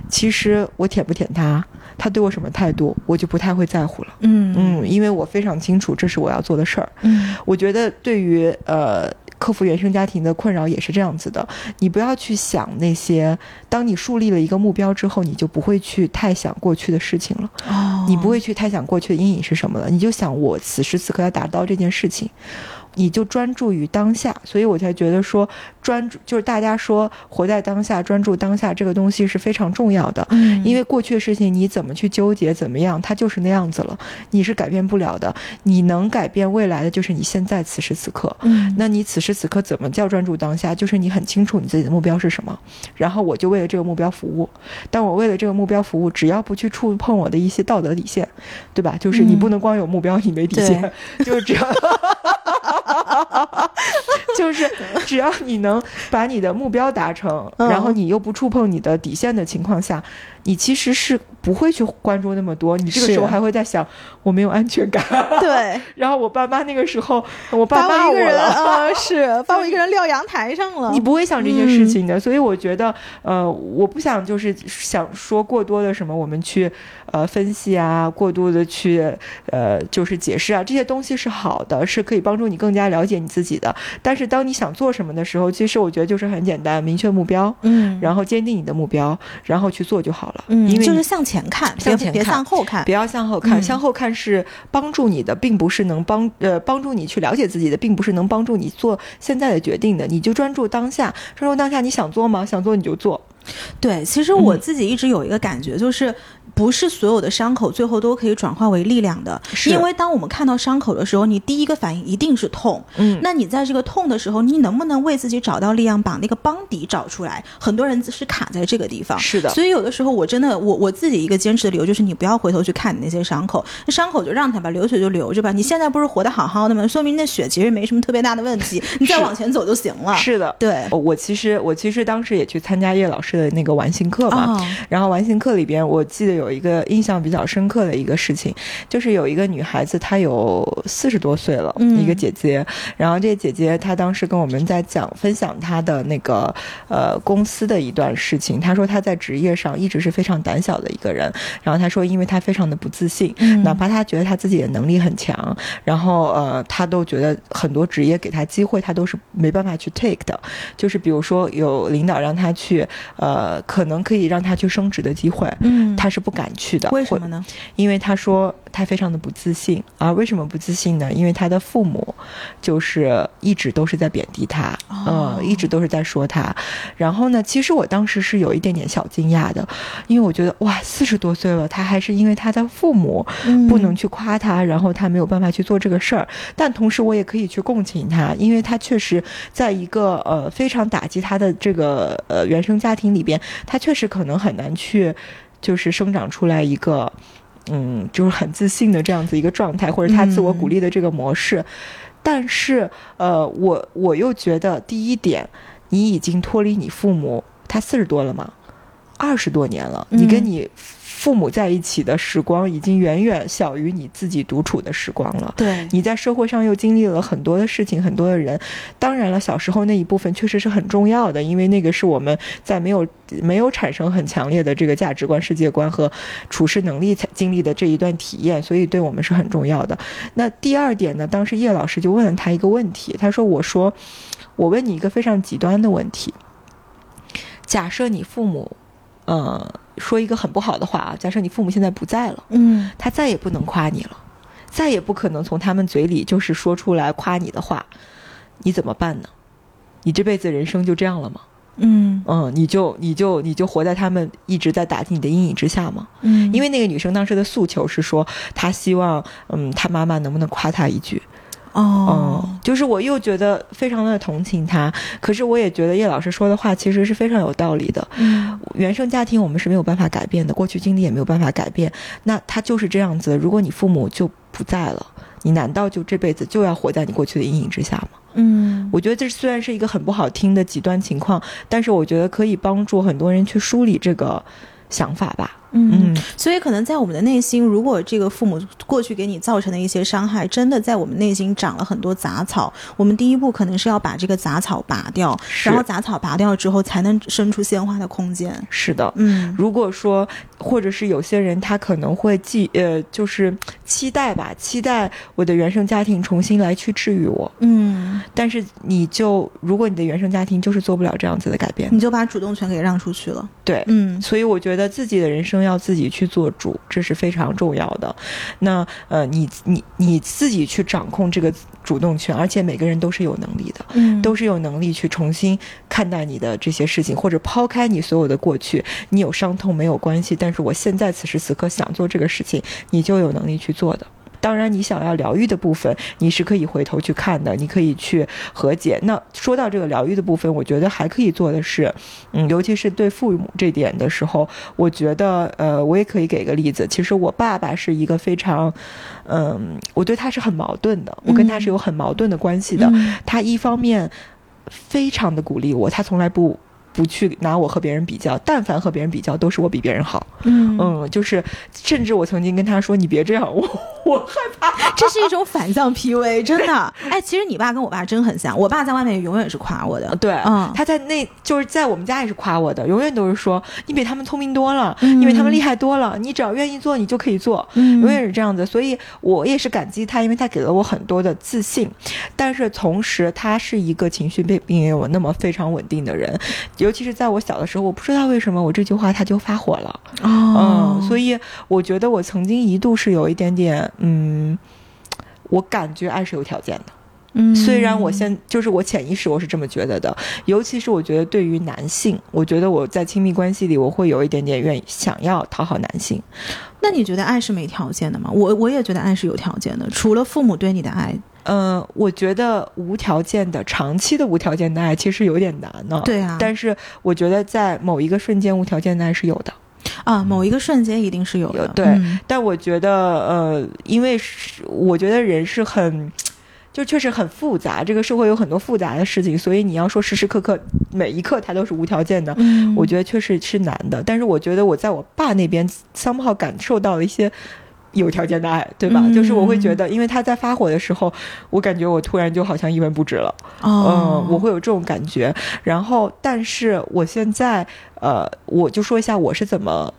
其实我舔不舔他，他对我什么态度，我就不太会在乎了。嗯嗯，因为我非常清楚这是我要做的事儿。嗯我觉得对于呃克服原生家庭的困扰也是这样子的，你不要去想那些，当你树立了一个目标之后，你就不会去太想过去的事情了，哦，你不会去太想过去的阴影是什么了，你就想我此时此刻要达到这件事情。你就专注于当下，所以我才觉得说专注就是大家说活在当下、专注当下这个东西是非常重要的。嗯，因为过去的事情你怎么去纠结怎么样，它就是那样子了，你是改变不了的。你能改变未来的就是你现在此时此刻。嗯那你此时此刻怎么叫专注当下？就是你很清楚你自己的目标是什么，然后我就为了这个目标服务。但我为了这个目标服务，只要不去触碰我的一些道德底线，对吧？就是你嗯不能光有目标，你没底线，就是只要。就是只要你能把你的目标达成，嗯然后你又不触碰你的底线的情况下，你其实是不会去关注那么多。你这个时候还会在想，我没有安全感。对，然后我爸妈那个时候，我爸把我一个人骂我了。呃是 把我一个人撂阳台上了，你不会想这些事情的，所以我觉得，呃，我不想就是想说过多的什么，我们去呃分析啊，过度的去呃就是解释啊，这些东西是好的，是可以帮助你更加了解你自己的。但是当你想做什么的时候，其实我觉得就是很简单，明确目标，嗯，然后坚定你的目标，然后去做就好了。嗯，因为就是向前看，别别向前看向后看，不要向后看，嗯向后看是帮助你的，并不是能帮呃帮助你去了解自己的，并不是能帮助你做现在的决定的。你就专注当下，专注当下，你想做吗？想做你就做。对，其实我嗯自己一直有一个感觉，就是不是所有的伤口最后都可以转化为力量的。因为当我们看到伤口的时候，你第一个反应一定是痛。嗯那你在这个痛的时候，你能不能为自己找到力量，把那个邦底找出来？很多人是卡在这个地方。是的，所以有的时候我真的我我自己一个坚持的理由就是你不要回头去看你那些伤口，那伤口就让它吧，流血就流着吧。你现在不是活得好好的吗？说明那血其实没什么特别大的问题，你再往前走就行了。是的。对，我我其实我其实当时也去参加叶老师的那个完形课嘛，哦，然后完形课里边，我记得有一个印象比较深刻的一个事情，就是有一个女孩子，她有四十多岁了，嗯。一个姐姐，然后这个姐姐她当时跟我们在讲分享她的那个呃公司的一段事情，她说她在职业上一直是非常胆小的一个人，然后她说因为她非常的不自信，嗯。哪怕她觉得她自己的能力很强，然后呃她都觉得很多职业给她机会，她都是没办法去 take 的，就是比如说有领导让她去呃可能可以让她去升职的机会。嗯，她是不敢去的，为什么呢？因为他说他非常的不自信啊。为什么不自信呢？因为他的父母就是一直都是在贬低他，哦嗯，一直都是在说他。然后呢，其实我当时是有一点点小惊讶的，因为我觉得哇，四十多岁了，他还是因为他的父母嗯不能去夸他，然后他没有办法去做这个事儿。但同时，我也可以去共情他，因为他确实在一个呃非常打击他的这个呃原生家庭里边，他确实可能很难去就是生长出来一个。嗯，就是很自信的这样子一个状态，或者他自我鼓励的这个模式。但是，呃，我我又觉得，第一点，你已经脱离你父母，他四十多了嘛，二十多年了，你跟嗯你父母在一起的时光已经远远小于你自己独处的时光了。对，你在社会上又经历了很多的事情，很多的人。当然了，小时候那一部分确实是很重要的，因为那个是我们在没有没有产生很强烈的这个价值观、世界观和处事能力才经历的这一段体验，所以对我们是很重要的。那第二点呢，当时叶老师就问了他一个问题，他说：“我说，我问你一个非常极端的问题，假设你父母，呃，说一个很不好的话啊，假设你父母现在不在了。”嗯他再也不能夸你了，再也不可能从他们嘴里就是说出来夸你的话，你怎么办呢？你这辈子人生就这样了吗？嗯嗯，你就你就你就活在他们一直在打击你的阴影之下吗？嗯，因为那个女生当时的诉求是说，她希望嗯，她妈妈能不能夸她一句，哦，嗯，就是我又觉得非常的同情他，可是我也觉得叶老师说的话其实是非常有道理的。嗯原生家庭我们是没有办法改变的，过去经历也没有办法改变，那他就是这样子。如果你父母就不在了，你难道就这辈子就要活在你过去的阴影之下吗？嗯我觉得这虽然是一个很不好听的极端情况，但是我觉得可以帮助很多人去梳理这个想法吧。嗯，嗯，所以可能在我们的内心，如果这个父母过去给你造成的一些伤害，真的在我们内心长了很多杂草，我们第一步可能是要把这个杂草拔掉，是。然后杂草拔掉之后，才能生出鲜花的空间。是的。嗯。如果说，或者是有些人他可能会寄呃，就是期待吧，期待我的原生家庭重新来去治愈我，嗯，但是你就如果你的原生家庭就是做不了这样子的改变，你就把主动权给让出去了。对，嗯。所以我觉得自己的人生要自己去做主，这是非常重要的。那呃，你你你自己去掌控这个主动权，而且每个人都是有能力的。嗯都是有能力去重新看待你的这些事情，或者抛开你所有的过去，你有伤痛没有关系，但是我现在此时此刻想做这个事情，你就有能力去做的。当然，你想要疗愈的部分，你是可以回头去看的，你可以去和解。那说到这个疗愈的部分，我觉得还可以做的是，嗯，尤其是对父母这点的时候，我觉得，呃，我也可以给个例子。其实我爸爸是一个非常，嗯，我对他是很矛盾的，我跟他是有很矛盾的关系的。嗯他一方面非常的鼓励我，他从来不不去拿我和别人比较，但凡和别人比较，都是我比别人好。嗯嗯，就是甚至我曾经跟他说：“你别这样，我我害怕。这是一种反向 PUA，真的。哎，其实你爸跟我爸真很像，我爸在外面永远是夸我的。对，嗯他在那就是在我们家也是夸我的，永远都是说你比他们聪明多了，嗯你比他们厉害多了，你只要愿意做，你就可以做。嗯永远是这样子，所以我也是感激他，因为他给了我很多的自信。但是同时，他是一个情绪并并没有那么非常稳定的人，尤其是在我小的时候，我不知道为什么我这句话他就发火了。哦嗯，所以我觉得我曾经一度是有一点点，嗯，我感觉爱是有条件的。嗯虽然我现就是我潜意识我是这么觉得的，尤其是我觉得对于男性，我觉得我在亲密关系里我会有一点点愿意想要讨好男性。那你觉得爱是没条件的吗？我我也觉得爱是有条件的，除了父母对你的爱，嗯，我觉得无条件的、长期的无条件的爱其实有点难呢。对啊但是我觉得在某一个瞬间，无条件的爱是有的。啊，某一个瞬间一定是有的。有对嗯但我觉得，呃，因为是我觉得人是很。就确实很复杂，这个社会有很多复杂的事情，所以你要说时时刻刻每一刻他都是无条件的，嗯我觉得确实是难的。但是我觉得我在我爸那边 somehow 感受到了一些有条件的爱，对吧？嗯就是我会觉得，因为他在发火的时候，我感觉我突然就好像一文不值了。哦嗯，我会有这种感觉。然后，但是我现在，呃，我就说一下我是怎么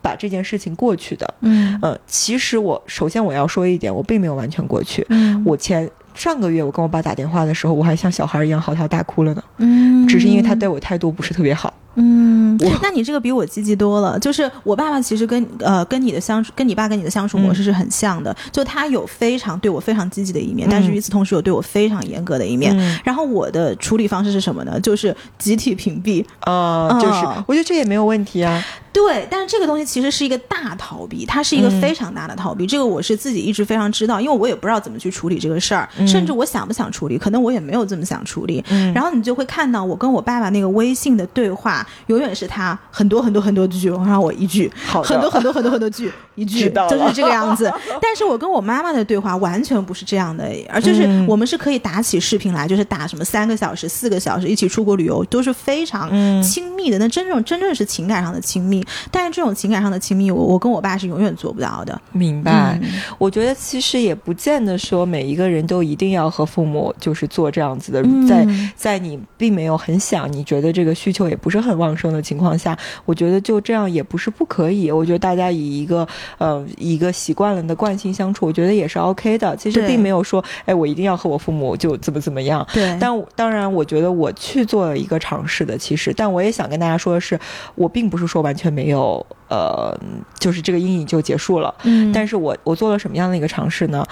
把这件事情过去的。嗯呃，其实我首先我要说一点，我并没有完全过去。嗯我前上个月我跟我爸打电话的时候，我还像小孩一样嚎啕大哭了呢，嗯只是因为他对我态度不是特别好。嗯我，那你这个比我积极多了。就是我爸爸其实跟呃跟你的相处，跟你爸跟你的相处模式是很像的。就他有非常对我非常积极的一面，但是嗯与此同时有对我非常严格的一面。嗯然后我的处理方式是什么呢？就是集体屏蔽。呃，就是哦我觉得这也没有问题啊。对，但是这个东西其实是一个大逃避，它是一个嗯非常大的逃避。这个我是自己一直非常知道，因为我也不知道怎么去处理这个事儿，嗯甚至我想不想处理，可能我也没有这么想处理。嗯然后你就会看到我跟我爸爸那个微信的对话，永远是他很多很多很多句，然后我一句，好很多很多很多很多 句，一句就是这个样子。但是我跟我妈妈的对话完全不是这样的，而就是嗯我们是可以打起视频来，就是打什么三个小时、四个小时，一起出国旅游，都是非常嗯亲密的。那真正真正是情感上的亲密，但是这种情感上的亲密，我我跟我爸是永远做不到的。明白。嗯我觉得其实也不见得说每一个人都一定要和父母就是做这样子的，嗯在在你并没有很想，你觉得这个需求也不是很旺盛的情况下，我觉得就这样也不是不可以。我觉得大家以一个呃一个习惯了的惯性相处，我觉得也是 OK 的。其实并没有说，哎，我一定要和我父母就怎么怎么样。对，但当然，我觉得我去做了一个尝试的，其实，但我也想跟大家说的是，我并不是说完全没有，呃，就是这个阴影就结束了。嗯，但是我我做了什么样的一个尝试呢？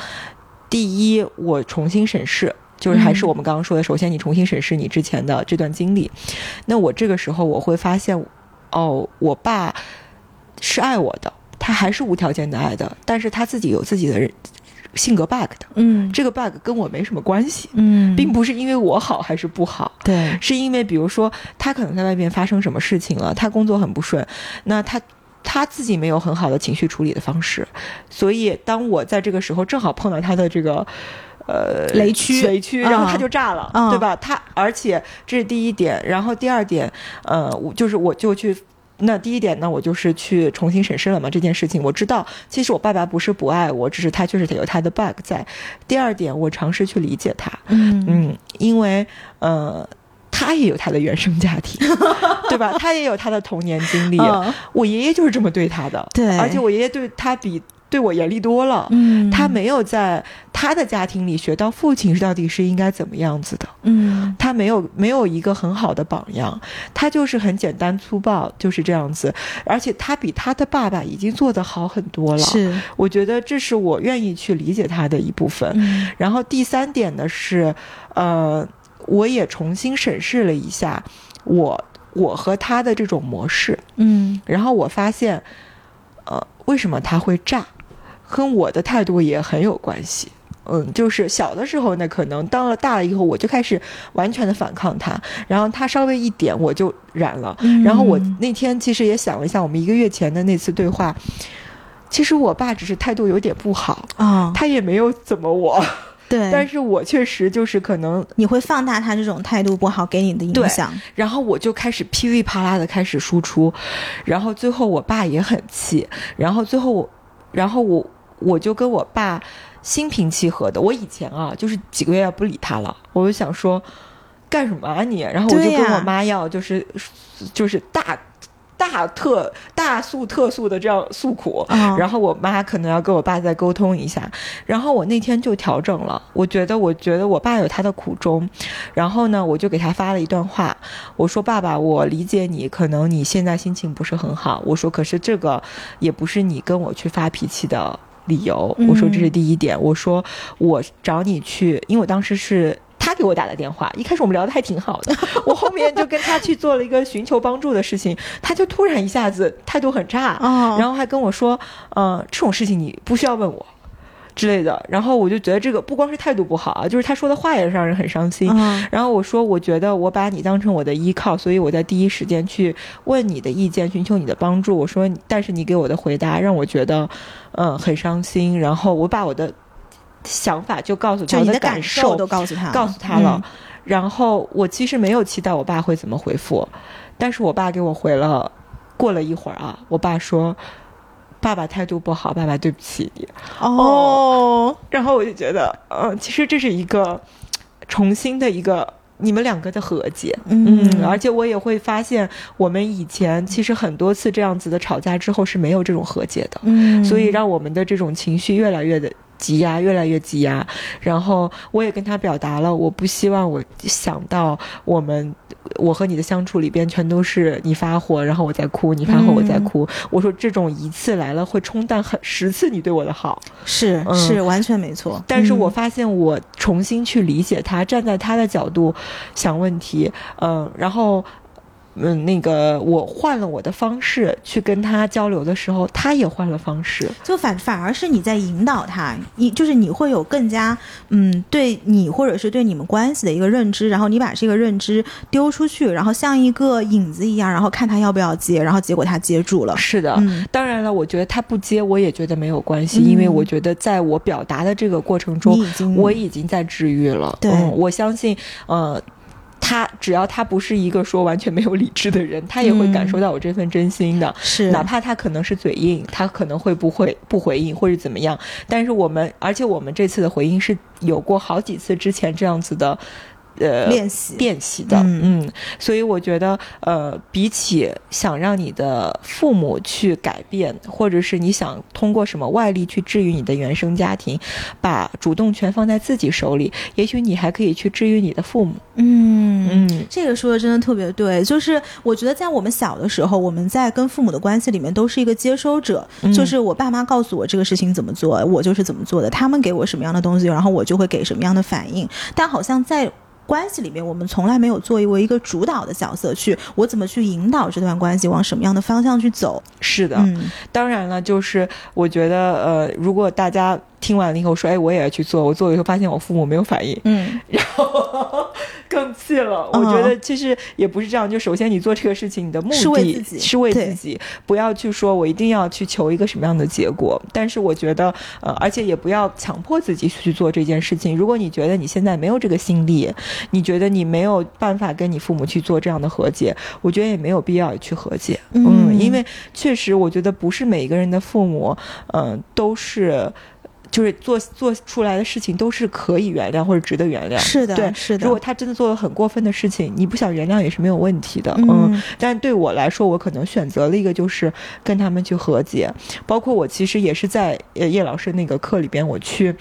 第一，我重新审视。就是还是嗯。我们刚刚说的，首先你重新审视你之前的这段经历，那我这个时候我会发现，哦，我爸是爱我的，他还是无条件的爱的，但是他自己有自己的人性格 bug 的，嗯。这个 bug 跟我没什么关系，嗯，并不是因为我好还是不好，对，是因为比如说他可能在外面发生什么事情了，他工作很不顺，那他。他自己没有很好的情绪处理的方式，所以当我在这个时候正好碰到他的这个，呃雷区雷区，然后他就炸了，嗯对吧？他而且这是第一点，然后第二点，呃，我就是我就去。那第一点呢，我就是去重新审视了嘛这件事情。我知道，其实我爸爸不是不爱我，只是他确实有他的 bug 在。第二点，我尝试去理解他，嗯嗯，因为呃，他也有他的原生家庭，对吧？他也有他的童年经历。嗯我爷爷就是这么对他的，对而且我爷爷对他比对我严厉多了。嗯，他没有在他的家庭里学到父亲到底是应该怎么样子的，嗯。他没有没有一个很好的榜样，他就是很简单粗暴，就是这样子。而且他比他的爸爸已经做得好很多了，是。我觉得这是我愿意去理解他的一部分。嗯。然后第三点呢是，呃，我也重新审视了一下我我和他的这种模式，嗯。然后我发现，呃，为什么他会炸，跟我的态度也很有关系。嗯，就是小的时候呢，可能当了大了以后，我就开始完全的反抗他，然后他稍微一点我就染了。嗯然后我那天其实也想了一下，我们一个月前的那次对话，其实我爸只是态度有点不好，啊，他也没有怎么我，对，但是我确实就是可能，你会放大他这种态度不好给你的影响，然后我就开始噼里啪啦的开始输出，然后最后我爸也很气，然后最后我，然后我我就跟我爸心平气和的，我以前啊就是几个月不理他了，我就想说干什么啊你，然后我就跟我妈要就是就是大。大特大诉特诉的这样诉苦，嗯。然后我妈可能要跟我爸再沟通一下，然后我那天就调整了，我觉得我觉得我爸有他的苦衷，然后呢，我就给他发了一段话，我说爸爸，我理解你，可能你现在心情不是很好，我说可是这个也不是你跟我去发脾气的理由，我说这是第一点，我说我找你去，因为我当时是。他给我打的电话，一开始我们聊的还挺好的，我后面就跟他去做了一个寻求帮助的事情，他就突然一下子态度很差，哦然后还跟我说，呃，这种事情你不需要问我。之类的，然后我就觉得这个不光是态度不好啊，就是他说的话也让人很伤心。嗯然后我说，我觉得我把你当成我的依靠，所以我在第一时间去问你的意见，寻求你的帮助。我说，但是你给我的回答让我觉得，嗯，很伤心。然后我把我的想法就告诉他，就你的感受都告诉他，告诉他了。嗯然后我其实没有期待我爸会怎么回复，但是我爸给我回了。过了一会儿啊，我爸说：“爸爸态度不好，爸爸对不起你。”哦，然后我就觉得，嗯，其实这是一个重新的一个你们两个的和解，嗯而且我也会发现，我们以前其实很多次这样子的吵架之后是没有这种和解的，嗯，所以让我们的这种情绪越来越的。积压越来越积压，然后我也跟他表达了，我不希望我想到我们我和你的相处里边全都是你发火，然后我在哭，你发火我在哭。我说这种一次来了会冲淡很十次你对我的好，是嗯。是完全没错，但是我嗯。发现我重新去理解他，站在他的角度想问题，嗯、然后。嗯，那个我换了我的方式去跟他交流的时候，他也换了方式。就反反而是你在引导他，你就是你会有更加嗯对你或者是对你们关系的一个认知，然后你把这个认知丢出去，然后像一个影子一样，然后看他要不要接，然后结果他接住了。是的，嗯当然了，我觉得他不接，我也觉得没有关系，嗯因为我觉得在我表达的这个过程中，我已经在治愈了。对嗯，我相信，呃。他只要他不是一个说完全没有理智的人，他也会感受到我这份真心的。是哪怕他可能是嘴硬，他可能会不会不回应或者怎么样，但是我们，而且我们这次的回应是有过好几次之前这样子的，呃，练习。练习的，嗯。嗯，所以我觉得，呃，比起想让你的父母去改变，或者是你想通过什么外力去治愈你的原生家庭，把主动权放在自己手里，也许你还可以去治愈你的父母。嗯。嗯。这个说的真的特别对，就是我觉得在我们小的时候，我们在跟父母的关系里面都是一个接收者，嗯。就是我爸妈告诉我这个事情怎么做，我就是怎么做的，他们给我什么样的东西，然后我就会给什么样的反应。但好像在关系里面，我们从来没有作为一个主导的角色去，我怎么去引导这段关系往什么样的方向去走？是的，嗯当然了，就是我觉得，呃，如果大家听完了以后说，哎，我也要去做。我做了以后发现我父母没有反应，嗯，然后更气了。我觉得其实也不是这样，就首先你做这个事情，你的目的是为自己，是为自己，不要去说我一定要去求一个什么样的结果。但是我觉得，呃，而且也不要强迫自己去做这件事情。如果你觉得你现在没有这个心力，你觉得你没有办法跟你父母去做这样的和解，我觉得也没有必要去和解。嗯，因为确实，我觉得不是每一个人的父母，嗯，都是。就是做做出来的事情都是可以原谅或者值得原谅，是的，对，是的。如果他真的做了很过分的事情，你不想原谅也是没有问题的，嗯。但对我来说，我可能选择了一个就是跟他们去和解。包括我其实也是在呃叶老师那个课里边，我去。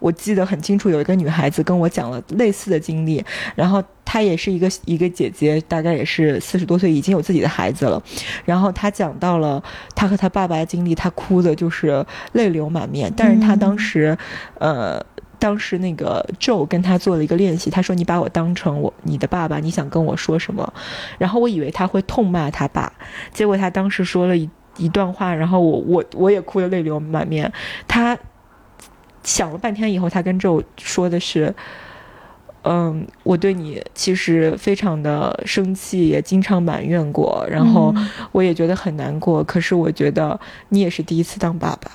我记得很清楚，有一个女孩子跟我讲了类似的经历，然后她也是一个一个姐姐，大概也是四十多岁，已经有自己的孩子了。然后她讲到了她和她爸爸的经历，她哭的就是泪流满面。但是她当时，呃，当时那个 Joe 跟她做了一个练习，他说：“你把我当成我你的爸爸，你想跟我说什么？”然后我以为他会痛骂他爸，结果他当时说了一一段话，然后我我我也哭得泪流满面。他。想了半天以后，他跟周说的是：“嗯，我对你其实非常的生气，也经常埋怨过，然后我也觉得很难过。可是我觉得你也是第一次当爸爸。”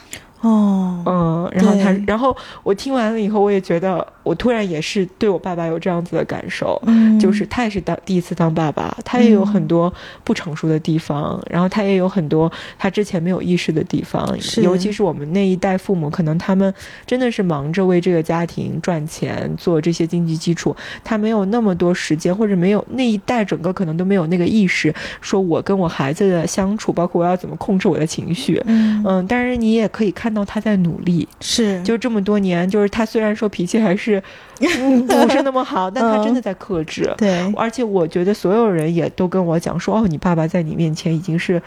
哦，嗯，然后他，然后我听完了以后，我也觉得，我突然也是对我爸爸有这样子的感受，嗯，就是他也是当第一次当爸爸，他也有很多不成熟的地方，然后他也有很多他之前没有意识的地方，尤其是我们那一代父母，可能他们真的是忙着为这个家庭赚钱，做这些经济基础，他没有那么多时间，或者没有那一代整个可能都没有那个意识，说我跟我孩子的相处，包括我要怎么控制我的情绪，嗯。嗯，但是你也可以看。到他在努力，是就这么多年，就是他虽然说脾气还是 不是那么好，但他真的在克制。对，而且我觉得所有人也都跟我讲说，哦，你爸爸在你面前已经是。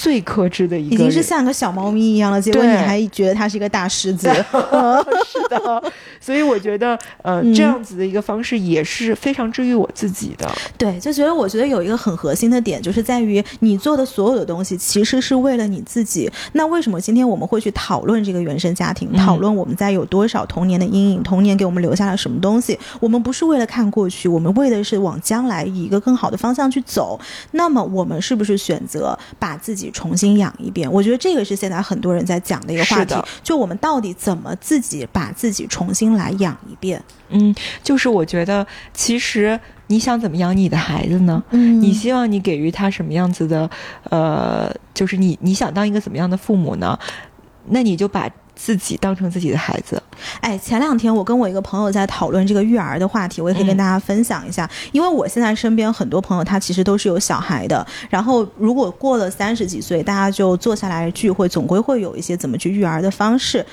最克制的一个，已经是像个小猫咪一样了。结果你还觉得它是一个大狮子，是的。所以我觉得，呃，这样子的一个方式也是非常治愈我自己的。对，就觉得我觉得有一个很核心的点，就是在于你做的所有的东西其实是为了你自己。那为什么今天我们会去讨论这个原生家庭，讨论我们在有多少童年的阴影，童年给我们留下了什么东西？我们不是为了看过去，我们为的是往将来以一个更好的方向去走。那么我们是不是选择把自己？重新养一遍，我觉得这个是现在很多人在讲的一个话题。就我们到底怎么自己把自己重新来养一遍？嗯，就是我觉得，其实你想怎么养你的孩子呢？嗯，你希望你给予他什么样子的？呃，就是你你想当一个怎么样的父母呢？那你就把。自己当成自己的孩子，哎，前两天我跟我一个朋友在讨论这个育儿的话题，我也可以跟大家分享一下。因为我现在身边很多朋友，他其实都是有小孩的。然后，如果过了三十几岁，大家就坐下来聚会，总归会有一些怎么去育儿的方式。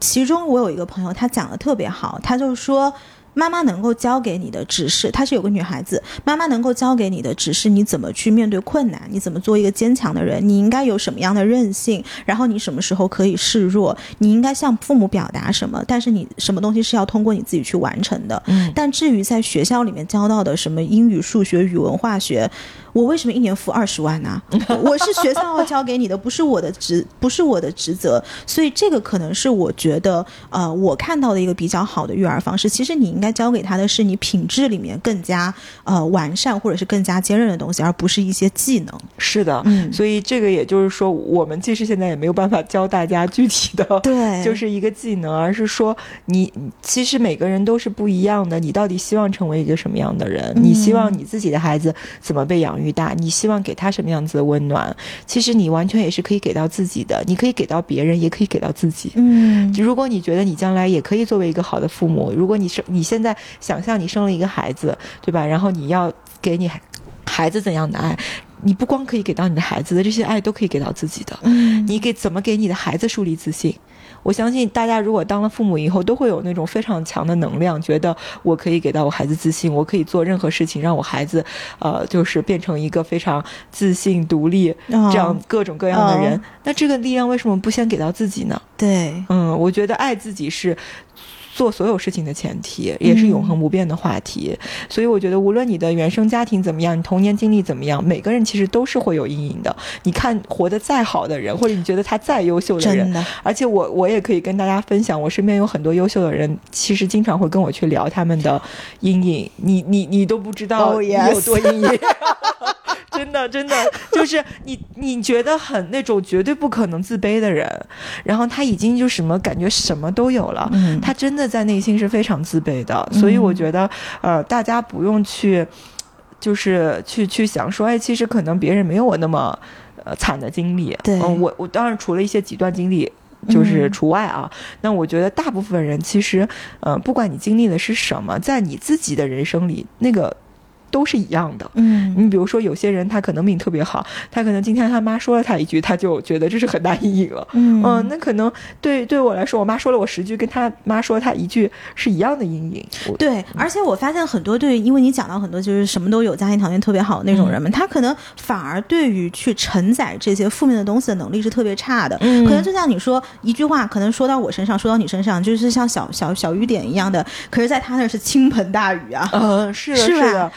其中，我有一个朋友，他讲的特别好，他就说。妈妈能够教给你的只是，她是有个女孩子，妈妈能够教给你的只是你怎么去面对困难，你怎么做一个坚强的人，你应该有什么样的韧性，然后你什么时候可以示弱，你应该向父母表达什么，但是你什么东西是要通过你自己去完成的。嗯，但至于在学校里面教到的什么英语、数学、语文、化学。我为什么一年付二十万呢？我是学校要交给你的，不是我的职，不是我的职责。所以这个可能是我觉得，呃，我看到的一个比较好的育儿方式。其实你应该教给他的是你品质里面更加呃完善或者是更加坚韧的东西，而不是一些技能。是的，嗯。所以这个也就是说，我们其实现在也没有办法教大家具体的，对，就是一个技能，而是说你其实每个人都是不一样的。你到底希望成为一个什么样的人？你希望你自己的孩子怎么被养育？愈大，你希望给他什么样子的温暖？其实你完全也是可以给到自己的，你可以给到别人，也可以给到自己。嗯，如果你觉得你将来也可以作为一个好的父母，如果你生你现在想象你生了一个孩子，对吧？然后你要给你孩子怎样的爱？你不光可以给到你的孩子的这些爱，都可以给到自己的。嗯，你给怎么给你的孩子树立自信？我相信大家如果当了父母以后，都会有那种非常强的能量，觉得我可以给到我孩子自信，我可以做任何事情，让我孩子，呃，就是变成一个非常自信、独立这样各种各样的人。那这个力量为什么不先给到自己呢？对，嗯，我觉得爱自己是做所有事情的前提，也是永恒不变的话题。所以我觉得，无论你的原生家庭怎么样，你童年经历怎么样，每个人其实都是会有阴影的。你看，活得再好的人，或者你觉得他再优秀的人，而且我我也可以跟大家分享，我身边有很多优秀的人，其实经常会跟我去聊他们的阴影。你你你都不知道你有多阴影。真的，真的就是你，你觉得很那种绝对不可能自卑的人，然后他已经就什么感觉什么都有了，他真的在内心是非常自卑的。所以我觉得，呃，大家不用去，就是去去想说，哎，其实可能别人没有我那么呃惨的经历。对，我我当然除了一些极端经历就是除外啊。那我觉得大部分人其实，呃，不管你经历的是什么，在你自己的人生里那个。都是一样的，嗯，你比如说有些人他可能命特别好，他可能今天他妈说了他一句，他就觉得这是很大阴影了，嗯，那可能对对我来说，我妈说了我十句，跟他妈说他一句是一样的阴影。对，而且我发现很多对，因为你讲到很多就是什么都有，家庭条件特别好的那种人们，他可能反而对于去承载这些负面的东西的能力是特别差的，嗯，可能就像你说一句话，可能说到我身上，说到你身上，就是像小小小雨点一样的，可是在他那是倾盆大雨啊，嗯，是是吧？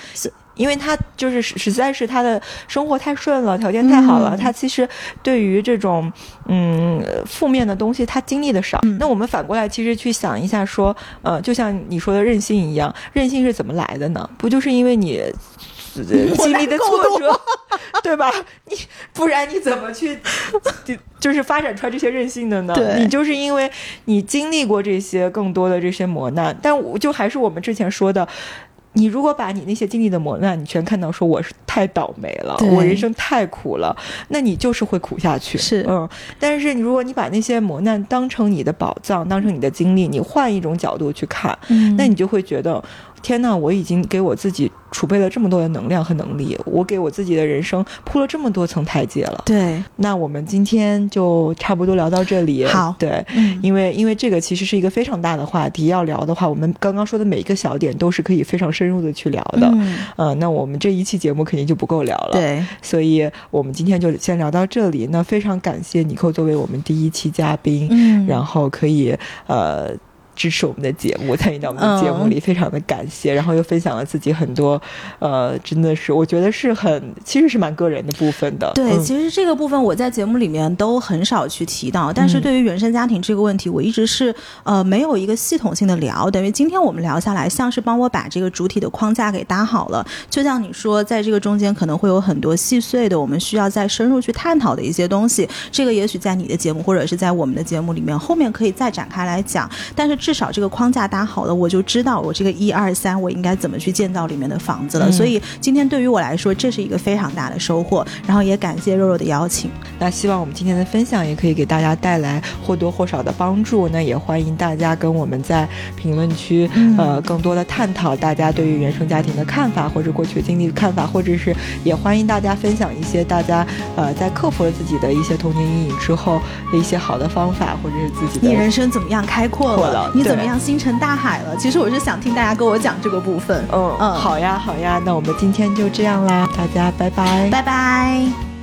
因为他就是实在是他的生活太顺了，条件太好了，他其实对于这种嗯负面的东西他经历的少。那我们反过来其实去想一下，说呃，就像你说的任性一样，任性是怎么来的呢？不就是因为你经历的挫折，对吧？你不然你怎么去就是发展出来这些任性的呢？你就是因为你经历过这些更多的这些磨难，但我就还是我们之前说的。你如果把你那些经历的磨难，你全看到说我是太倒霉了，我人生太苦了，那你就是会苦下去。是，嗯。但是你如果你把那些磨难当成你的宝藏，当成你的经历，你换一种角度去看，那你就会觉得。天呐，我已经给我自己储备了这么多的能量和能力，我给我自己的人生铺了这么多层台阶了。对，那我们今天就差不多聊到这里。好，对，因为因为这个其实是一个非常大的话题，要聊的话，我们刚刚说的每一个小点都是可以非常深入的去聊的。嗯，呃，那我们这一期节目肯定就不够聊了。对，所以我们今天就先聊到这里。那非常感谢尼寇作为我们第一期嘉宾，嗯，然后可以呃。支持我们的节目，参与到我们的节目里，非常的感谢。然后又分享了自己很多，呃，真的是我觉得是很，其实是蛮个人的部分的。对，其实这个部分我在节目里面都很少去提到。但是对于原生家庭这个问题，我一直是呃没有一个系统性的聊。等于今天我们聊下来，像是帮我把这个主体的框架给搭好了。就像你说，在这个中间可能会有很多细碎的，我们需要再深入去探讨的一些东西。这个也许在你的节目或者是在我们的节目里面，后面可以再展开来讲。但是。至少这个框架搭好了，我就知道我这个一二三我应该怎么去建造里面的房子了。所以今天对于我来说，这是一个非常大的收获。然后也感谢肉肉的邀请。那希望我们今天的分享也可以给大家带来或多或少的帮助。那也欢迎大家跟我们在评论区呃更多的探讨大家对于原生家庭的看法，或者过去经历的看法，或者是也欢迎大家分享一些大家呃在克服了自己的一些童年阴影之后的一些好的方法，或者是自己的你人生怎么样开阔了。你怎么样星辰大海了？其实我是想听大家跟我讲这个部分。嗯嗯，好呀好呀，那我们今天就这样啦，大家拜拜拜拜。